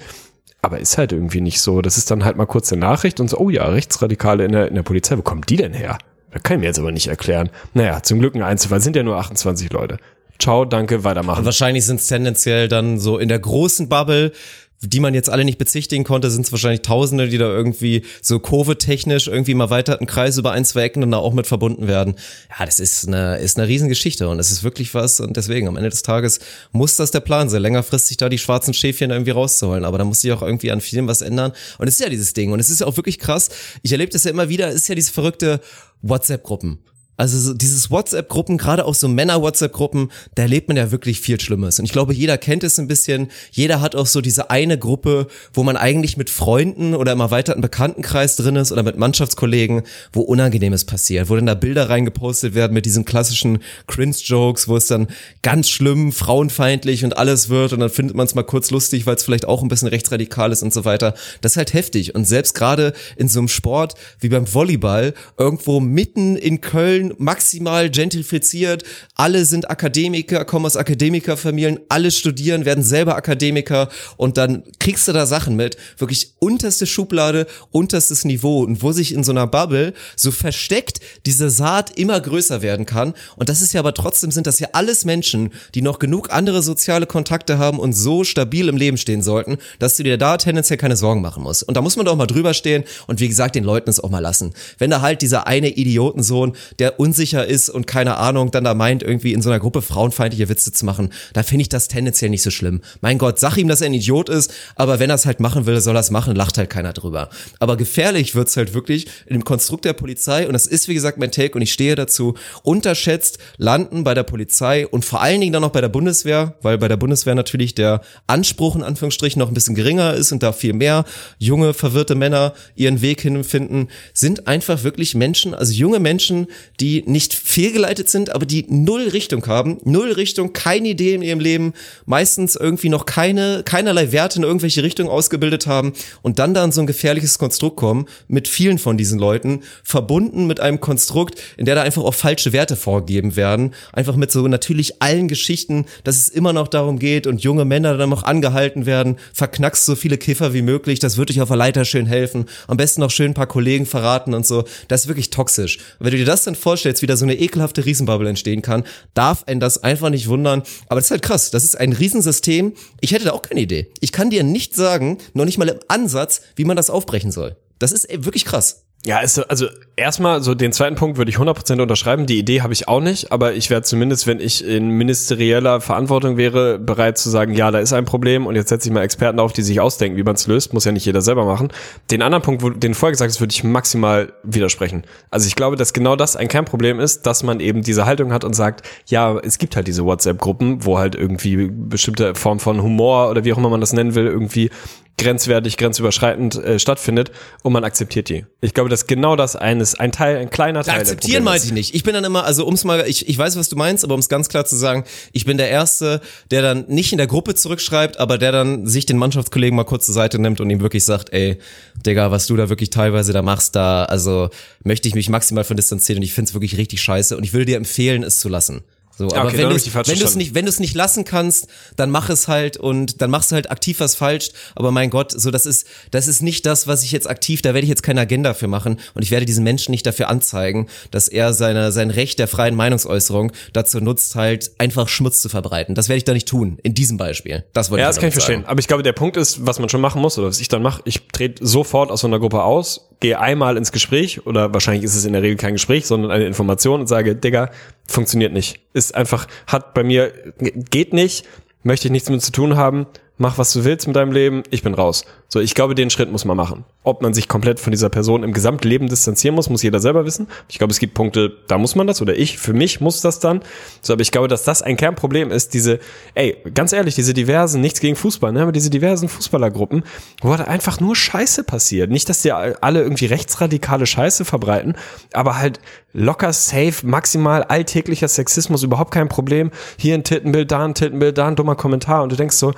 Aber ist halt irgendwie nicht so. Das ist dann halt mal kurz eine Nachricht und so, oh ja, Rechtsradikale in der, in der Polizei, wo kommen die denn her? Das kann ich mir jetzt aber nicht erklären. Naja, zum Glück ein Einzelfall, sind ja nur 28 Leute. Ciao, danke, weitermachen. Wahrscheinlich sind es tendenziell dann so in der großen Bubble, die man jetzt alle nicht bezichtigen konnte, sind es wahrscheinlich Tausende, die da irgendwie so Covid-technisch irgendwie mal weiter einen Kreis über ein, zwei Ecken dann da auch mit verbunden werden. Ja, das ist eine, ist eine Riesengeschichte und es ist wirklich was und deswegen am Ende des Tages muss das der Plan sein, längerfristig da die schwarzen Schäfchen irgendwie rauszuholen, aber da muss sich auch irgendwie an vielen was ändern und es ist ja dieses Ding und es ist ja auch wirklich krass. Ich erlebe das ja immer wieder, es ist ja diese verrückte WhatsApp-Gruppen. Also so dieses WhatsApp-Gruppen, gerade auch so Männer-WhatsApp-Gruppen, da erlebt man ja wirklich viel Schlimmes. Und ich glaube, jeder kennt es ein bisschen. Jeder hat auch so diese eine Gruppe, wo man eigentlich mit Freunden oder im erweiterten Bekanntenkreis drin ist oder mit Mannschaftskollegen, wo Unangenehmes passiert, wo dann da Bilder reingepostet werden mit diesen klassischen Cringe-Jokes, wo es dann ganz schlimm, frauenfeindlich und alles wird und dann findet man es mal kurz lustig, weil es vielleicht auch ein bisschen rechtsradikal ist und so weiter. Das ist halt heftig. Und selbst gerade in so einem Sport wie beim Volleyball, irgendwo mitten in Köln, maximal gentrifiziert, alle sind Akademiker, kommen aus Akademikerfamilien, alle studieren, werden selber Akademiker und dann kriegst du da Sachen mit, wirklich unterste Schublade, unterstes Niveau und wo sich in so einer Bubble so versteckt diese Saat immer größer werden kann und das ist ja aber trotzdem sind das ja alles Menschen, die noch genug andere soziale Kontakte haben und so stabil im Leben stehen sollten, dass du dir da tendenziell keine Sorgen machen musst. Und da muss man doch mal drüber stehen und wie gesagt den Leuten es auch mal lassen. Wenn da halt dieser eine Idiotensohn, der unsicher ist und keine Ahnung, dann da meint, irgendwie in so einer Gruppe frauenfeindliche Witze zu machen, da finde ich das tendenziell nicht so schlimm. Mein Gott, sag ihm, dass er ein Idiot ist, aber wenn er es halt machen will, soll er es machen, lacht halt keiner drüber. Aber gefährlich wird's halt wirklich in dem Konstrukt der Polizei, und das ist wie gesagt mein Take und ich stehe dazu, unterschätzt landen bei der Polizei und vor allen Dingen dann noch bei der Bundeswehr, weil bei der Bundeswehr natürlich der Anspruch in Anführungsstrichen noch ein bisschen geringer ist und da viel mehr junge, verwirrte Männer ihren Weg hinfinden, sind einfach wirklich Menschen, also junge Menschen, die nicht fehlgeleitet sind, aber die null Richtung haben, null Richtung, keine Idee in ihrem Leben, meistens irgendwie noch keine, keinerlei Werte in irgendwelche Richtungen ausgebildet haben und dann da in so ein gefährliches Konstrukt kommen, mit vielen von diesen Leuten, verbunden mit einem Konstrukt, in der da einfach auch falsche Werte vorgegeben werden, einfach mit so natürlich allen Geschichten, dass es immer noch darum geht und junge Männer dann noch angehalten werden, verknackst so viele Kiffer wie möglich, das wird dich auf der Leiter schön helfen, am besten noch schön ein paar Kollegen verraten und so, das ist wirklich toxisch. Wenn du dir das dann vorstellst, wie da so eine ekelhafte Riesenbubble entstehen kann, darf einen das einfach nicht wundern, aber das ist halt krass, das ist ein Riesensystem, ich hätte da auch keine Idee. Ich kann dir nicht sagen, noch nicht mal im Ansatz, wie man das aufbrechen soll. Das ist wirklich krass. Ja, ist, so- also erstmal so den zweiten Punkt würde ich 100% unterschreiben. Die Idee habe ich auch nicht, aber ich wäre zumindest, wenn ich in ministerieller Verantwortung wäre, bereit zu sagen, ja, da ist ein Problem und jetzt setze ich mal Experten auf, die sich ausdenken, wie man es löst. Muss ja nicht jeder selber machen. Den anderen Punkt, wo, den vorher gesagt hast, würde ich maximal widersprechen. Also ich glaube, dass genau das ein Kernproblem ist, dass man eben diese Haltung hat und sagt, ja, es gibt halt diese WhatsApp-Gruppen, wo halt irgendwie bestimmte Form von Humor oder wie auch immer man das nennen will, irgendwie grenzwertig, grenzüberschreitend äh, stattfindet und man akzeptiert die. Ich glaube, dass genau das eines, ein Teil, ein kleiner Teil Akzeptieren meinte ich nicht. Ich bin dann immer, also ums mal, ich, ich weiß, was du meinst, aber um es ganz klar zu sagen, ich bin der Erste, der dann nicht in der Gruppe zurückschreibt, aber der dann sich den Mannschaftskollegen mal kurz zur Seite nimmt und ihm wirklich sagt, ey, Digga, was du da wirklich teilweise da machst, da, also möchte ich mich maximal von distanzieren und ich find's wirklich richtig scheiße und ich will dir empfehlen, es zu lassen. So, aber okay, wenn du es nicht, wenn du es nicht lassen kannst, dann mach es halt und dann machst du halt aktiv was falsch. Aber mein Gott, so das ist, das ist nicht das, was ich jetzt aktiv, da werde ich jetzt keine Agenda für machen und ich werde diesen Menschen nicht dafür anzeigen, dass er seine, sein Recht der freien Meinungsäußerung dazu nutzt, halt einfach Schmutz zu verbreiten. Das werde ich da nicht tun, in diesem Beispiel. Das wollte Ja, ich das kann ich verstehen. Aber ich glaube, der Punkt ist, was man schon machen muss, oder was ich dann mache, ich trete sofort aus so einer Gruppe aus, gehe einmal ins Gespräch, oder wahrscheinlich ist es in der Regel kein Gespräch, sondern eine Information und sage, Digga, funktioniert nicht. Ist einfach, hat bei mir, geht nicht, möchte ich nichts mit zu tun haben, mach was du willst mit deinem Leben, ich bin raus. So, ich glaube, den Schritt muss man machen. Ob man sich komplett von dieser Person im Gesamtleben distanzieren muss, muss jeder selber wissen. Ich glaube, es gibt Punkte, da muss man das oder ich, für mich muss das dann. So, aber ich glaube, dass das ein Kernproblem ist, diese, ey, ganz ehrlich, diese diversen, nichts gegen Fußball, ne, aber diese diversen Fußballergruppen, wo halt einfach nur Scheiße passiert. Nicht, dass die alle irgendwie rechtsradikale Scheiße verbreiten, aber halt locker safe, maximal alltäglicher Sexismus, überhaupt kein Problem. Hier ein Tittenbild, da ein Tittenbild, da ein dummer Kommentar und du denkst so,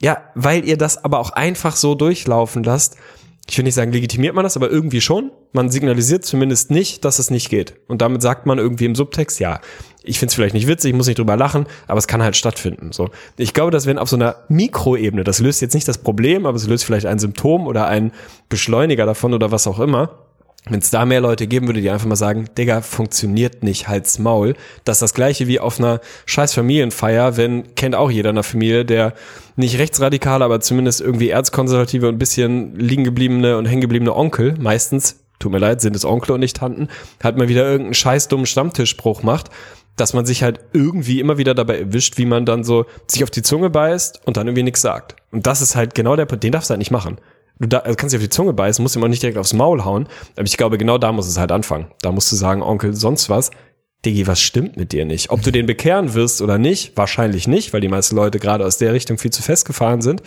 ja, weil ihr das aber auch einfach so durchlaufen lasst. Ich will nicht sagen, legitimiert man das, aber irgendwie schon. man signalisiert zumindest nicht, dass es nicht geht. Und damit sagt man irgendwie im Subtext, ja, ich finde es vielleicht nicht witzig, ich muss nicht drüber lachen, aber es kann halt stattfinden. So, ich glaube, dass wenn auf so einer Mikroebene, das löst jetzt nicht das Problem, aber es löst vielleicht ein Symptom oder ein Beschleuniger davon oder was auch immer. Wenn es da mehr Leute geben würde, die einfach mal sagen, Digga, funktioniert nicht, halt's Maul. Das ist das gleiche wie auf einer scheiß Familienfeier, wenn, kennt auch jeder in einer Familie, der nicht rechtsradikale, aber zumindest irgendwie erzkonservative und bisschen liegen gebliebene und hängen gebliebene Onkel, meistens, tut mir leid, sind es Onkel und nicht Tanten, halt mal wieder irgendeinen scheiß dummen Stammtischspruch macht, dass man sich halt irgendwie immer wieder dabei erwischt, wie man dann so sich auf die Zunge beißt und dann irgendwie nichts sagt. Und das ist halt genau der Punkt, den darfst du halt nicht machen du da, also kannst dich auf die Zunge beißen, musst ihm auch nicht direkt aufs Maul hauen. Aber ich glaube, genau da muss es halt anfangen. Da musst du sagen, Onkel, sonst was. Diggi, was stimmt mit dir nicht? Ob du den bekehren wirst oder nicht, wahrscheinlich nicht, weil die meisten Leute gerade aus der Richtung viel zu festgefahren sind.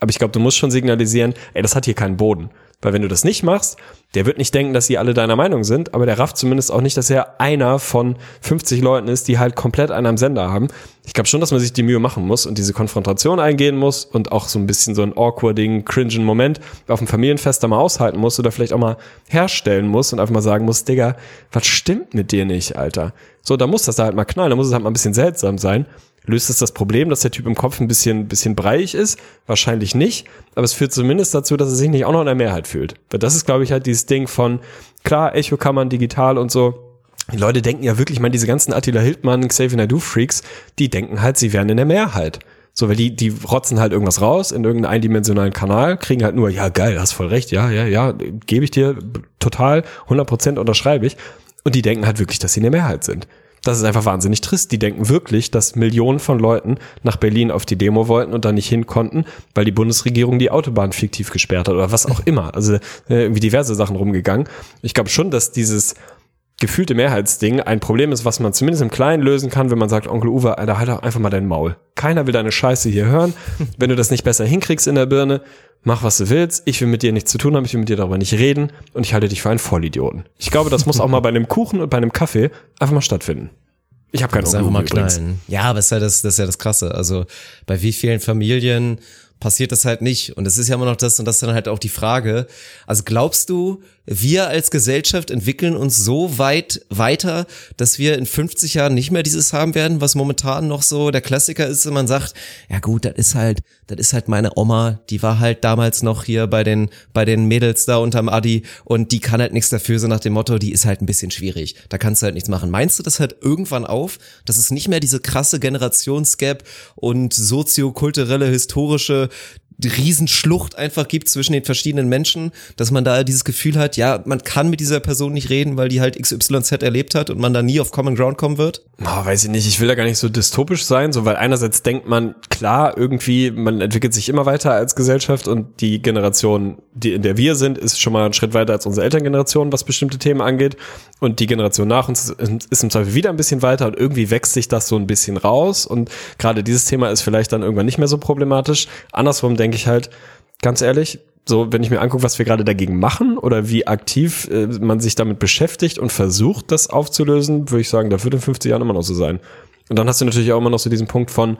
Aber ich glaube, du musst schon signalisieren, ey, das hat hier keinen Boden. Weil wenn du das nicht machst, der wird nicht denken, dass sie alle deiner Meinung sind, aber der rafft zumindest auch nicht, dass er einer von 50 Leuten ist, die halt komplett einen am Sender haben. Ich glaube schon, dass man sich die Mühe machen muss und diese Konfrontation eingehen muss und auch so ein bisschen so ein awkwarding, cringen Moment auf dem Familienfest da mal aushalten muss oder vielleicht auch mal herstellen muss und einfach mal sagen muss, Digga, was stimmt mit dir nicht, Alter? So, da muss das da halt mal knallen, da muss es halt mal ein bisschen seltsam sein. Löst es das Problem, dass der Typ im Kopf ein bisschen, bisschen breiig ist? Wahrscheinlich nicht. Aber es führt zumindest dazu, dass er sich nicht auch noch in der Mehrheit fühlt. Weil das ist, glaube ich, halt dieses Ding von, klar, Echo kann man digital und so. Die Leute denken ja wirklich, man, diese ganzen Attila Hildmann, Xavier Naidoo Freaks, die denken halt, sie wären in der Mehrheit. So, weil die, die rotzen halt irgendwas raus in irgendeinen eindimensionalen Kanal, kriegen halt nur, ja geil, hast voll recht, ja, ja, ja, gebe ich dir total, 100% unterschreibe ich. Und die denken halt wirklich, dass sie in der Mehrheit sind. Das ist einfach wahnsinnig trist. Die denken wirklich, dass Millionen von Leuten nach Berlin auf die Demo wollten und da nicht hin konnten, weil die Bundesregierung die Autobahn fiktiv gesperrt hat oder was auch immer. Also äh, irgendwie diverse Sachen rumgegangen. Ich glaube schon, dass dieses gefühlte Mehrheitsding ein Problem ist, was man zumindest im Kleinen lösen kann, wenn man sagt, Onkel Uwe, Alter, halt doch einfach mal dein Maul. Keiner will deine Scheiße hier hören. Wenn du das nicht besser hinkriegst in der Birne, mach was du willst. Ich will mit dir nichts zu tun haben, ich will mit dir darüber nicht reden und ich halte dich für einen Vollidioten. Ich glaube, das muss auch mal bei einem Kuchen und bei einem Kaffee einfach mal stattfinden. Ich habe keine knallen. Ja, aber das ist ja das, das ist ja das Krasse. Also bei wie vielen Familien passiert das halt nicht. Und es ist ja immer noch das, und das ist dann halt auch die Frage. Also glaubst du, wir als Gesellschaft entwickeln uns so weit weiter, dass wir in 50 Jahren nicht mehr dieses haben werden, was momentan noch so der Klassiker ist, wenn man sagt, ja gut, das ist halt, das ist halt meine Oma, die war halt damals noch hier bei den, bei den Mädels da unterm Adi und die kann halt nichts dafür, so nach dem Motto, die ist halt ein bisschen schwierig. Da kannst du halt nichts machen. Meinst du das halt irgendwann auf, dass es nicht mehr diese krasse Generationsgap und soziokulturelle, historische Riesenschlucht einfach gibt zwischen den verschiedenen Menschen, dass man da dieses Gefühl hat, ja, man kann mit dieser Person nicht reden, weil die halt XYZ erlebt hat und man da nie auf Common Ground kommen wird? Oh, weiß ich nicht, ich will da gar nicht so dystopisch sein, so weil einerseits denkt man, klar, irgendwie, man entwickelt sich immer weiter als Gesellschaft und die Generation, die in der wir sind, ist schon mal einen Schritt weiter als unsere Elterngeneration, was bestimmte Themen angeht. Und die Generation nach uns ist im Zweifel wieder ein bisschen weiter und irgendwie wächst sich das so ein bisschen raus. Und gerade dieses Thema ist vielleicht dann irgendwann nicht mehr so problematisch. Andersrum denke ich halt, ganz ehrlich, so, wenn ich mir angucke, was wir gerade dagegen machen oder wie aktiv äh, man sich damit beschäftigt und versucht, das aufzulösen, würde ich sagen, da wird in 50 Jahren immer noch so sein. Und dann hast du natürlich auch immer noch so diesen Punkt von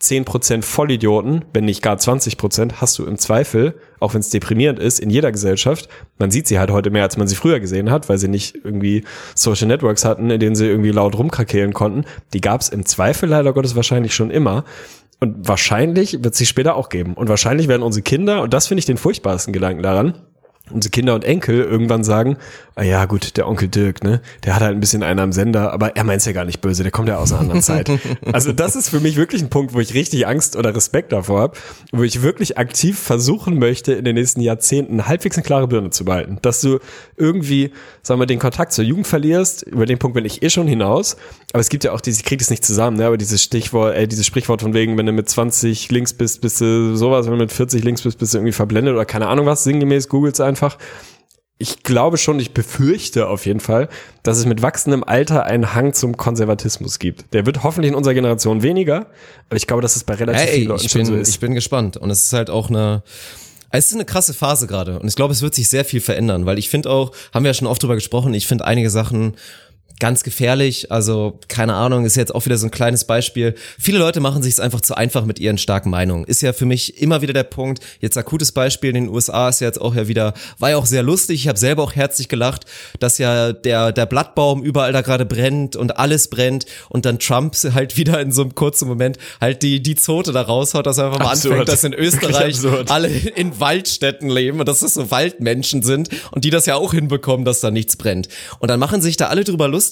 10% Vollidioten, wenn nicht gar 20%, hast du im Zweifel, auch wenn es deprimierend ist, in jeder Gesellschaft. Man sieht sie halt heute mehr, als man sie früher gesehen hat, weil sie nicht irgendwie Social Networks hatten, in denen sie irgendwie laut rumkrakehlen konnten. Die gab es im Zweifel leider Gottes wahrscheinlich schon immer. Und wahrscheinlich wird es sie später auch geben. Und wahrscheinlich werden unsere Kinder, und das finde ich den furchtbarsten Gedanken daran, unsere Kinder und Enkel irgendwann sagen, ah ja gut, der Onkel Dirk, ne, der hat halt ein bisschen einen am Sender, aber er meint's ja gar nicht böse, der kommt ja aus einer anderen Zeit. Also das ist für mich wirklich ein Punkt, wo ich richtig Angst oder Respekt davor habe, wo ich wirklich aktiv versuchen möchte, in den nächsten Jahrzehnten halbwegs eine klare Birne zu behalten. Dass du irgendwie, sagen wir, den Kontakt zur Jugend verlierst, über den Punkt bin ich eh schon hinaus, aber es gibt ja auch diese, ich krieg das nicht zusammen, ne, aber dieses Stichwort, äh, dieses Sprichwort von wegen, wenn du mit 20 links bist, bist du sowas, wenn du mit 40 links bist, bist du irgendwie verblendet oder keine Ahnung was, sinngemäß, googelt's einfach einfach, ich glaube schon, ich befürchte auf jeden Fall, dass es mit wachsendem Alter einen Hang zum Konservatismus gibt. Der wird hoffentlich in unserer Generation weniger, aber ich glaube, dass es bei relativ hey, vielen Leuten ich bin, so ist. Ich bin gespannt. Und es ist halt auch eine, es ist eine krasse Phase gerade. Und ich glaube, es wird sich sehr viel verändern, weil ich finde auch, haben wir ja schon oft drüber gesprochen, ich finde einige Sachen ganz gefährlich. Also keine Ahnung, ist jetzt auch wieder so ein kleines Beispiel. Viele Leute machen sich es einfach zu einfach mit ihren starken Meinungen. Ist ja für mich immer wieder der Punkt. Jetzt akutes Beispiel in den USA ist ja jetzt auch ja wieder, war ja auch sehr lustig. Ich habe selber auch herzlich gelacht, dass ja der der Blattbaum überall da gerade brennt und alles brennt und dann Trump halt wieder in so einem kurzen Moment halt die die Zote da raushaut, dass er einfach mal Absurd. anfängt, dass in Österreich alle in Waldstätten leben und dass das so Waldmenschen sind und die das ja auch hinbekommen, dass da nichts brennt. Und dann machen sich da alle drüber lustig,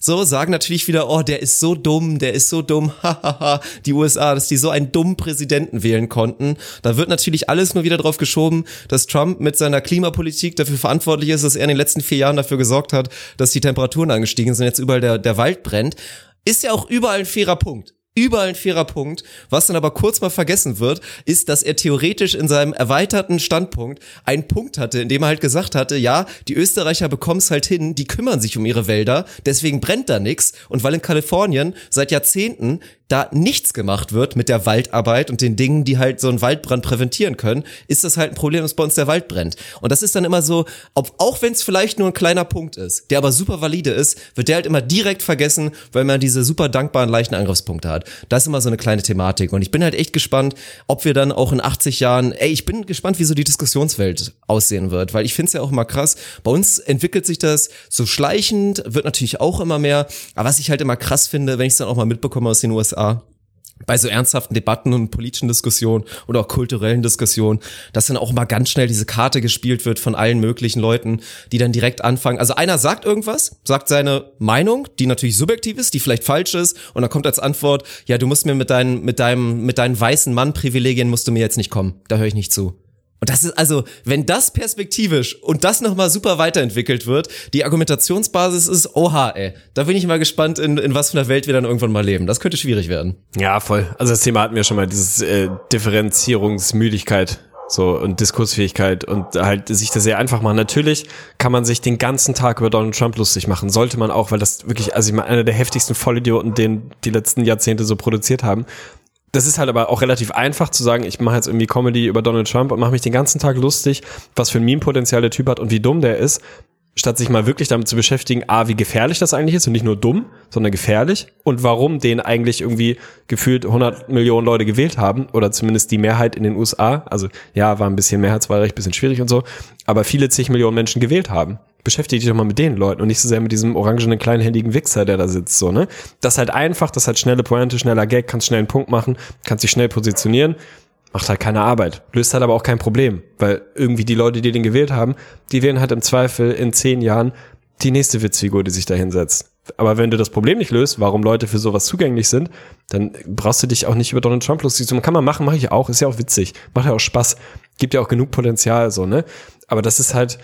so sagen natürlich wieder, oh, der ist so dumm, der ist so dumm, hahaha, die USA, dass die so einen dummen Präsidenten wählen konnten. Da wird natürlich alles nur wieder drauf geschoben, dass Trump mit seiner Klimapolitik dafür verantwortlich ist, dass er in den letzten vier Jahren dafür gesorgt hat, dass die Temperaturen angestiegen sind, jetzt überall der, der Wald brennt. Ist ja auch überall ein fairer Punkt überall ein fairer Punkt. Was dann aber kurz mal vergessen wird, ist, dass er theoretisch in seinem erweiterten Standpunkt einen Punkt hatte, in dem er halt gesagt hatte, ja, die Österreicher bekommen es halt hin, die kümmern sich um ihre Wälder, deswegen brennt da nichts. Und weil in Kalifornien seit Jahrzehnten da nichts gemacht wird mit der Waldarbeit und den Dingen, die halt so einen Waldbrand präventieren können, ist das halt ein Problem, dass bei uns der Wald brennt. Und das ist dann immer so, ob, auch wenn es vielleicht nur ein kleiner Punkt ist, der aber super valide ist, wird der halt immer direkt vergessen, weil man diese super dankbaren leichten Angriffspunkte hat. Das ist immer so eine kleine Thematik. Und ich bin halt echt gespannt, ob wir dann auch in 80 Jahren, ey, ich bin gespannt, wie so die Diskussionswelt aussehen wird, weil ich finde es ja auch immer krass. Bei uns entwickelt sich das so schleichend, wird natürlich auch immer mehr. Aber was ich halt immer krass finde, wenn ich es dann auch mal mitbekomme aus den USA, bei so ernsthaften Debatten und politischen Diskussionen oder auch kulturellen Diskussionen, dass dann auch mal ganz schnell diese Karte gespielt wird von allen möglichen Leuten, die dann direkt anfangen. Also einer sagt irgendwas, sagt seine Meinung, die natürlich subjektiv ist, die vielleicht falsch ist, und dann kommt als Antwort, ja, du musst mir mit deinen, mit deinem, mit deinen weißen Mann-Privilegien musst du mir jetzt nicht kommen. Da höre ich nicht zu. Und das ist also, wenn das perspektivisch und das nochmal super weiterentwickelt wird, die Argumentationsbasis ist, oha, ey, da bin ich mal gespannt, in, in was für einer Welt wir dann irgendwann mal leben. Das könnte schwierig werden. Ja, voll. Also das Thema hatten wir schon mal, dieses äh, Differenzierungsmüdigkeit so und Diskursfähigkeit und halt sich das sehr einfach machen. Natürlich kann man sich den ganzen Tag über Donald Trump lustig machen. Sollte man auch, weil das wirklich, also ich meine, einer der heftigsten Vollidioten, den die letzten Jahrzehnte so produziert haben. Das ist halt aber auch relativ einfach zu sagen, ich mache jetzt irgendwie Comedy über Donald Trump und mache mich den ganzen Tag lustig, was für ein Meme-Potenzial der Typ hat und wie dumm der ist, statt sich mal wirklich damit zu beschäftigen, a, wie gefährlich das eigentlich ist und nicht nur dumm, sondern gefährlich und warum den eigentlich irgendwie gefühlt 100 Millionen Leute gewählt haben oder zumindest die Mehrheit in den USA, also ja, war ein bisschen Mehrheitswahlrecht, bisschen schwierig und so, aber viele zig Millionen Menschen gewählt haben. Beschäftige dich doch mal mit den Leuten und nicht so sehr mit diesem orangenen, kleinhändigen Wichser, der da sitzt, so, ne? Das ist halt einfach, das ist halt schnelle Pointe, schneller Gag, kannst schnell einen Punkt machen, kannst dich schnell positionieren, macht halt keine Arbeit, löst halt aber auch kein Problem, weil irgendwie die Leute, die den gewählt haben, die wählen halt im Zweifel in zehn Jahren die nächste Witzfigur, die sich da hinsetzt. Aber wenn du das Problem nicht löst, warum Leute für sowas zugänglich sind, dann brauchst du dich auch nicht über Donald Trump lustig zu machen. Kann man machen, mache ich auch, ist ja auch witzig, macht ja auch Spaß, gibt ja auch genug Potenzial, so, ne? Aber das ist halt,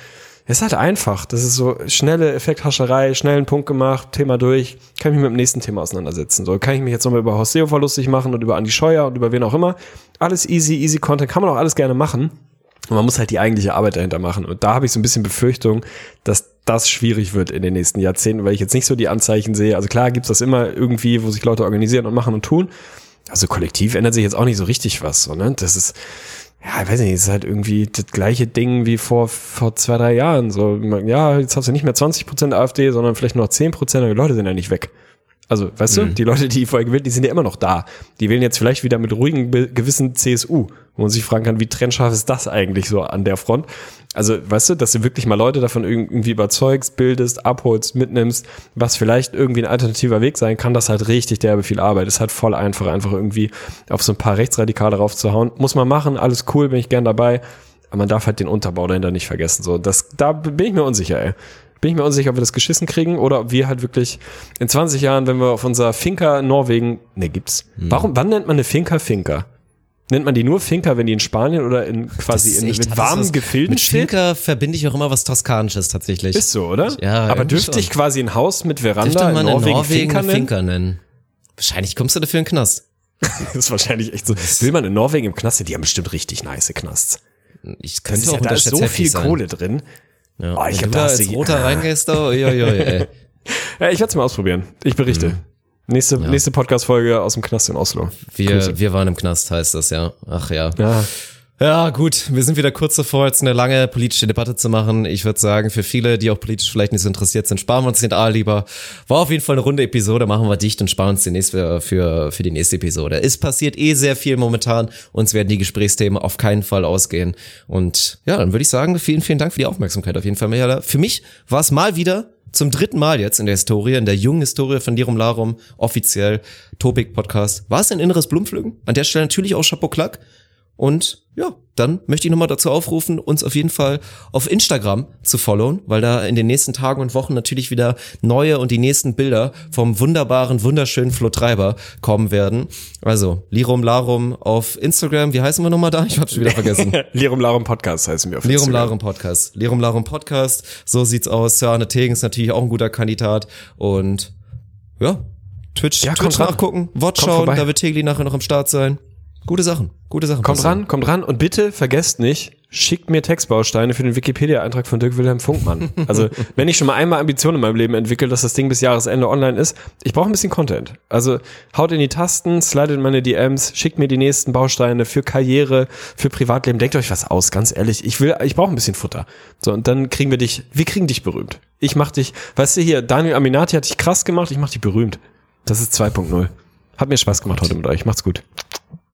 ist halt einfach. Das ist so schnelle Effekthascherei, schnellen Punkt gemacht, Thema durch. Kann ich mich mit dem nächsten Thema auseinandersetzen. So kann ich mich jetzt nochmal über Horst Seehofer lustig machen und über Andi Scheuer und über wen auch immer. Alles easy, easy Content, kann man auch alles gerne machen. Und man muss halt die eigentliche Arbeit dahinter machen. Und da habe ich so ein bisschen Befürchtung, dass das schwierig wird in den nächsten Jahrzehnten, weil ich jetzt nicht so die Anzeichen sehe. Also klar gibt's das immer irgendwie, wo sich Leute organisieren und machen und tun. Also kollektiv ändert sich jetzt auch nicht so richtig was. So, ne? Das ist, ja, ich weiß nicht, es ist halt irgendwie das gleiche Ding wie vor, vor zwei, drei Jahren. So, ja, jetzt hast du nicht mehr 20 Prozent AfD, sondern vielleicht nur noch 10 Prozent, aber die Leute sind ja nicht weg. Also, weißt du, die Leute, die vorher gewählt, die sind ja immer noch da. Die wählen jetzt vielleicht wieder mit ruhigem Gewissen CSU, wo man sich fragen kann, wie trennscharf ist das eigentlich so an der Front? Also, weißt du, dass du wirklich mal Leute davon irgendwie überzeugst, bildest, abholst, mitnimmst, was vielleicht irgendwie ein alternativer Weg sein kann, das halt richtig derbe viel Arbeit. ist halt voll einfach, einfach irgendwie auf so ein paar Rechtsradikale raufzuhauen. Muss man machen, alles cool, bin ich gern dabei. Aber man darf halt den Unterbau dahinter nicht vergessen. So, das, da bin ich mir unsicher, ey. Bin ich mir unsicher, ob wir das geschissen kriegen oder ob wir halt wirklich in 20 Jahren, wenn wir auf unser Finca Norwegen, ne, gibt's. Warum, wann nennt man eine Finca Finca? Nennt man die nur Finca, wenn die in Spanien oder in quasi in, mit warmen Gefilden Mit steht? Finca verbinde ich auch immer was Toskanisches tatsächlich. Ist so, oder? Ja, Aber dürfte ich quasi ein Haus mit Veranda Dürfte man in in Norwegen, Norwegen Finca nennen? Finca nennen? Wahrscheinlich kommst du dafür in den Knast. Das ist wahrscheinlich echt so. Will man in Norwegen im Knast? Die haben bestimmt richtig nice Knasts. Ich könnte ist ja, auch da ist so viel sein. Kohle drin. Ja. Oh, ich Wenn du da als roter reingehst, da, oi, oi, oi, ey. Ja, ich werde es mal ausprobieren. Ich berichte. Nächste, nächste Podcast-Folge aus dem Knast in Oslo. Grüße. Wir, wir waren im Knast, heißt das, ja. Ach ja. Ja. Ja, gut, wir sind wieder kurz davor, jetzt eine lange politische Debatte zu machen. Ich würde sagen, für viele, die auch politisch vielleicht nicht so interessiert sind, sparen wir uns den A lieber. War auf jeden Fall eine runde Episode, machen wir dicht und sparen uns die nächste für, für die nächste Episode. Es passiert eh sehr viel momentan. Uns werden die Gesprächsthemen auf keinen Fall ausgehen. Und ja, dann würde ich sagen, vielen, vielen Dank für die Aufmerksamkeit auf jeden Fall, Michaela. Für mich war es mal wieder zum dritten Mal jetzt in der Historie, in der jungen Historie von Lirum Larum, offiziell Topic Podcast, war es ein inneres Blumenpflücken. An der Stelle natürlich auch Chapeau Klack. Und ja, dann möchte ich nochmal dazu aufrufen, uns auf jeden Fall auf Instagram zu followen, weil da in den nächsten Tagen und Wochen natürlich wieder neue und die nächsten Bilder vom wunderbaren, wunderschönen Flo Treiber kommen werden. Also, Lirum Larum auf Instagram. Wie heißen wir nochmal da? Ich hab's schon wieder vergessen. Lirum Larum Podcast heißen wir auf Lirum Instagram. Larum Podcast. Lirum Larum Podcast. So sieht's aus. Sir Arne Tegen ist natürlich auch ein guter Kandidat. Und ja, Twitch, Ja, Twitch nachgucken, Watch schauen, da wird Tegli nachher noch im Start sein. Gute Sachen, gute Sachen. Kommt ran, kommt ran und bitte vergesst nicht, schickt mir Textbausteine für den Wikipedia-Eintrag von Dirk Wilhelm Funkmann. Also, wenn ich schon mal einmal Ambitionen in meinem Leben entwickle, dass das Ding bis Jahresende online ist, ich brauche ein bisschen Content. Also, haut in die Tasten, slidet in meine DMs, schickt mir die nächsten Bausteine für Karriere, für Privatleben. Denkt euch was aus, ganz ehrlich. Ich will, ich brauche ein bisschen Futter. So, und dann kriegen wir dich, wir kriegen dich berühmt. Ich mach dich, weißt du hier, Daniel Aminati hat dich krass gemacht, ich mach dich berühmt. Das ist 2.0. Hat mir Spaß gemacht heute mit euch. Macht's gut.